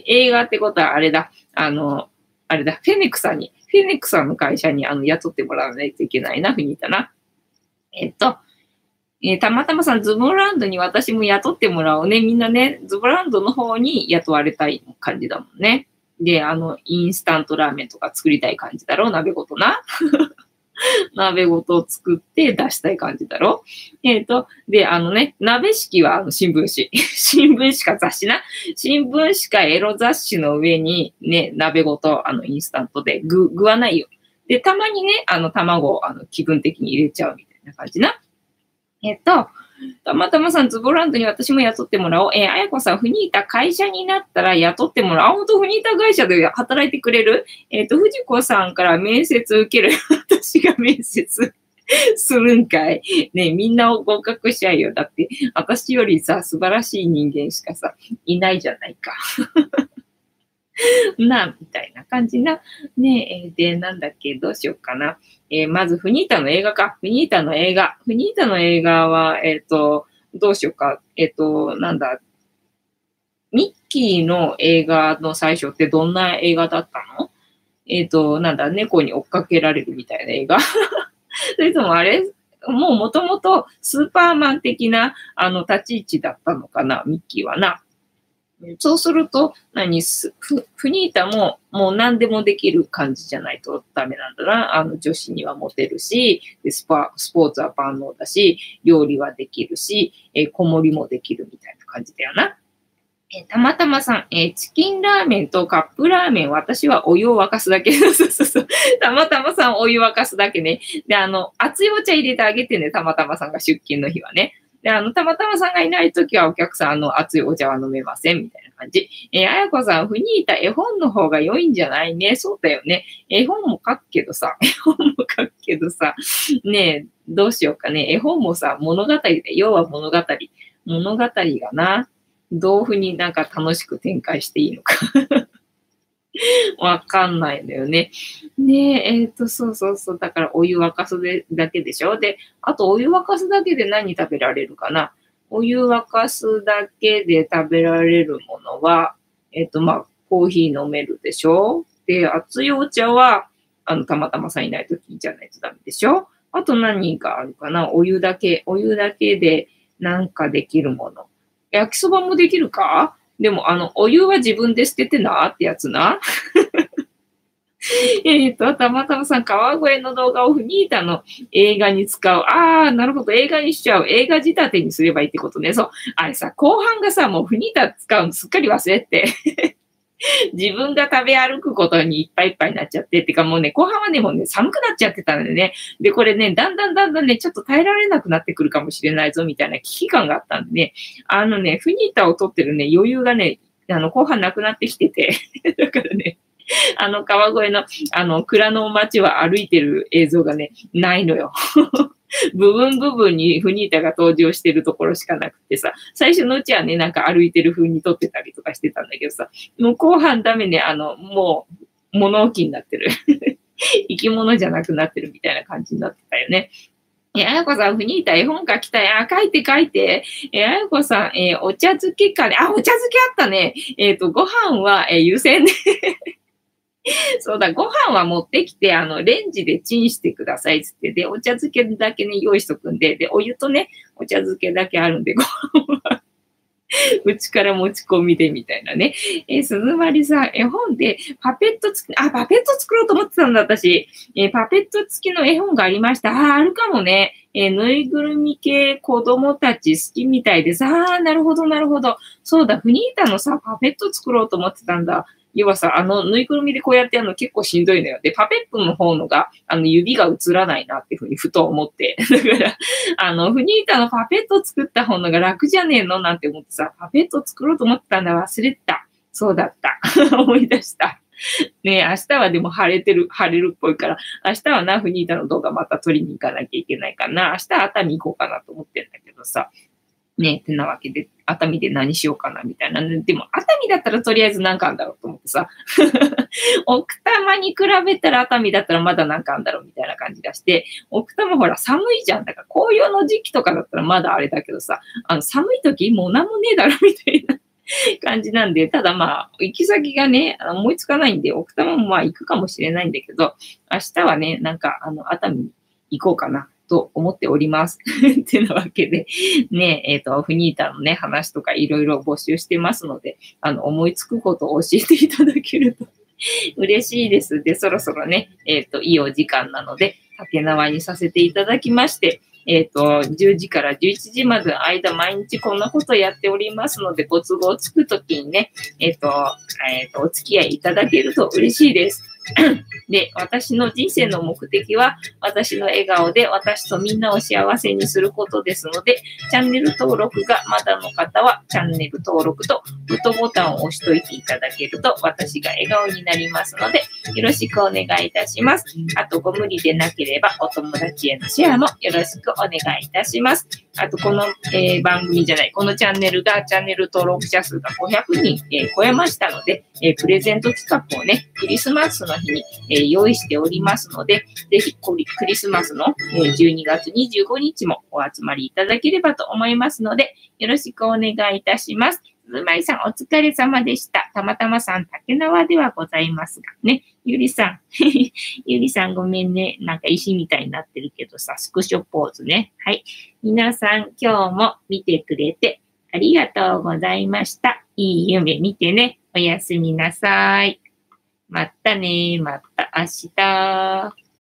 映画ってことはあれだ、あの、あれだ、フェネックさんにフェネックさんの会社にあの雇ってもらわないといけないな、ふにいたな。えっと、えー、たまたまさん、ズボランドに私も雇ってもらおうね。みんなね、ズボランドの方に雇われたい感じだもんね。で、あの、インスタントラーメンとか作りたい感じだろう、鍋ごとな。鍋ごと作って出したい感じだろ？えっ、ー、と、で、あのね、鍋式はあの新聞紙。新聞紙か雑誌な？新聞紙かエロ雑誌の上にね、鍋ごとあのインスタントで具、具はないよ。で、たまにね、あの卵をあの気分的に入れちゃうみたいな感じな？えっ、ー、と、たまたまさん、ズボランドに私も雇ってもらおう。えー、あやこさん、フニータ会社になったら雇ってもらおう。あ、ほんと、フニータ会社で働いてくれる？えっ、ー、と、藤子さんから面接受ける。私が面接するんかい。ねみんなを合格しちゃうよ。だって、私よりさ、素晴らしい人間しかさ、いないじゃないか。な、みたいな感じな。ねえ、で、なんだっけ、どうしようかな。えー、まず、フニータの映画か。フニータの映画。フニータの映画は、えっ、ー、と、どうしようか。えっ、ー、と、なんだ。ミッキーの映画の最初ってどんな映画だったの？えっ、と、なんだ、猫に追っかけられるみたいな映画 それともあれ？もうもともとスーパーマン的なあの立ち位置だったのかな、ミッキーはな。そうすると、何す、フフニータももう何でもできる感じじゃないとダメなんだな。あの女子にはモテるし、でスパスポーツは万能だし、料理はできるし、えー、子守もできるみたいな感じだよな。えー、たまたまさん、えー、チキンラーメンとカップラーメン、私はお湯を沸かすだけ。そうそうそう。たまたまさん、お湯沸かすだけね。で、あの、熱いお茶入れてあげてね、たまたまさんが出勤の日はね。で、あの、たまたまさんがいないときはお客さん、あの、熱いお茶は飲めません、みたいな感じ。えー、あやこさん、フニータ絵本の方が良いんじゃないね。そうだよね。絵本も書くけどさ、絵本も書くけどさ、ねえ、どうしようかね。絵本もさ、物語で、要は物語。物語がな、どうふになんか楽しく展開していいのか わかんないんだよね。ねえ、えっ、ー、と、そうそうそう。だからお湯沸かすだけでしょ？で、あとお湯沸かすだけで何食べられるかな？お湯沸かすだけで食べられるものは、えっ、ー、と、まあ、コーヒー飲めるでしょ？で、熱いお茶は、あの、たまたまさんいないときじゃないとダメでしょ？あと何があるかな？お湯だけ、お湯だけでなんかできるもの。焼きそばもできるか？でも、あの、お湯は自分で捨ててなってやつな。えっと、たまたまさん、川越の動画をフニータの映画に使う。ああ、なるほど。映画にしちゃう。映画仕立てにすればいいってことね。そう。あれさ、後半がさ、もうフニータ使うのすっかり忘れて。自分が食べ歩くことにいっぱいいっぱいになっちゃって、ってかもうね、後半はね、もうね、寒くなっちゃってたんでね。で、これね、だんだんだんだんね、ちょっと耐えられなくなってくるかもしれないぞ、みたいな危機感があったんでね、あのね、フニータを取ってるね、余裕がね、あの、後半なくなってきてて、だからね、あの、川越の、あの、蔵の街は歩いてる映像がね、ないのよ。部分部分にフニータが登場してるところしかなくてさ、最初のうちはね、なんか歩いてる風に撮ってたりとかしてたんだけどさ、もう後半ダメね、あの、もう、物置になってる。生き物じゃなくなってるみたいな感じになってたよね。え、あやこさん、フニータ絵本書きたい。あ、書いて書いて。え、あやこさん、えお茶漬けかね。あ、お茶漬けあったね。えっ、ー、と、ご飯は、え優先で そうだ、ご飯は持ってきて、あの、レンジでチンしてくださいっ、つって。で、お茶漬けだけね、用意しとくんで、で、お湯とね、お茶漬けだけあるんで、ご飯は うちから持ち込みでみたいなね。えー、鈴まりさん、絵本でパペット付き、あ、パペット作ろうと思ってたんだ、私。えー、パペット付きの絵本がありました。あ、あるかもね。えー、ぬいぐるみ系子供たち好きみたいです。ああ、なるほど、なるほど。そうだ、フニータのさ、パペット作ろうと思ってたんだ。要はさ、あの、ぬいぐるみでこうやってやるの結構しんどいのよ。で、パペットの方のが、あの、指が映らないなっていうふうにふと思って。だから、あの、フニータのパペット作った方のが楽じゃねえのなんて思ってさ、パペット作ろうと思ってたんだ。忘れた。そうだった。思い出した。ねえ、明日はでも晴れてる、晴れるっぽいから、明日はな、フニータの動画また撮りに行かなきゃいけないかな。明日熱海行こうかなと思ってんだけどさ。ね、ってなわけで、熱海で何しようかな、みたいな。でも、熱海だったらとりあえず何かあんだろうと思ってさ。奥多摩に比べたら熱海だったらまだ何かあんだろう、みたいな感じがして、奥多摩ほら寒いじゃん。だから紅葉の時期とかだったらまだあれだけどさ、あの寒い時もう何もねえだろ、みたいな。感じなんで、ただまあ、行き先がね、思いつかないんで、奥多摩もまあ行くかもしれないんだけど、明日はね、なんか、あの、熱海に行こうかな。と思っております。ってなわけで、ね、えっ、ー、と、フニータのね、話とかいろいろ募集してますので、あの、思いつくことを教えていただけると 嬉しいです。で、そろそろね、えっ、ー、と、いいお時間なので、竹縄にさせていただきまして、えっ、ー、と、10時から11時までの間、毎日こんなことやっておりますので、ご都合つくときにね、えっ、と、えっ、と、お付き合いいただけると嬉しいです。で、私の人生の目的は、私の笑顔で私とみんなを幸せにすることですので、チャンネル登録がまだの方は、チャンネル登録とグッドボタンを押しといていただけると、私が笑顔になりますので、よろしくお願いいたします。あと、ご無理でなければ、お友達へのシェアもよろしくお願いいたします。あと、この、えー、番組じゃない、このチャンネルが、チャンネル登録者数が500人、えー、超えましたので、えー、プレゼント企画をね、クリスマスの日に、え用意しておりますので、ぜひクリスマスの、え12月25日もお集まりいただければと思いますので、よろしくお願いいたします。ずまいさん、お疲れ様でした。たまたまさん、竹縄ではございますがね。ゆりさん、ゆりさんごめんね。なんか石みたいになってるけどさ、スクショポーズね。はい。皆さん、今日も見てくれてありがとうございました。いい夢見てね。おやすみなさい。またね。また明日。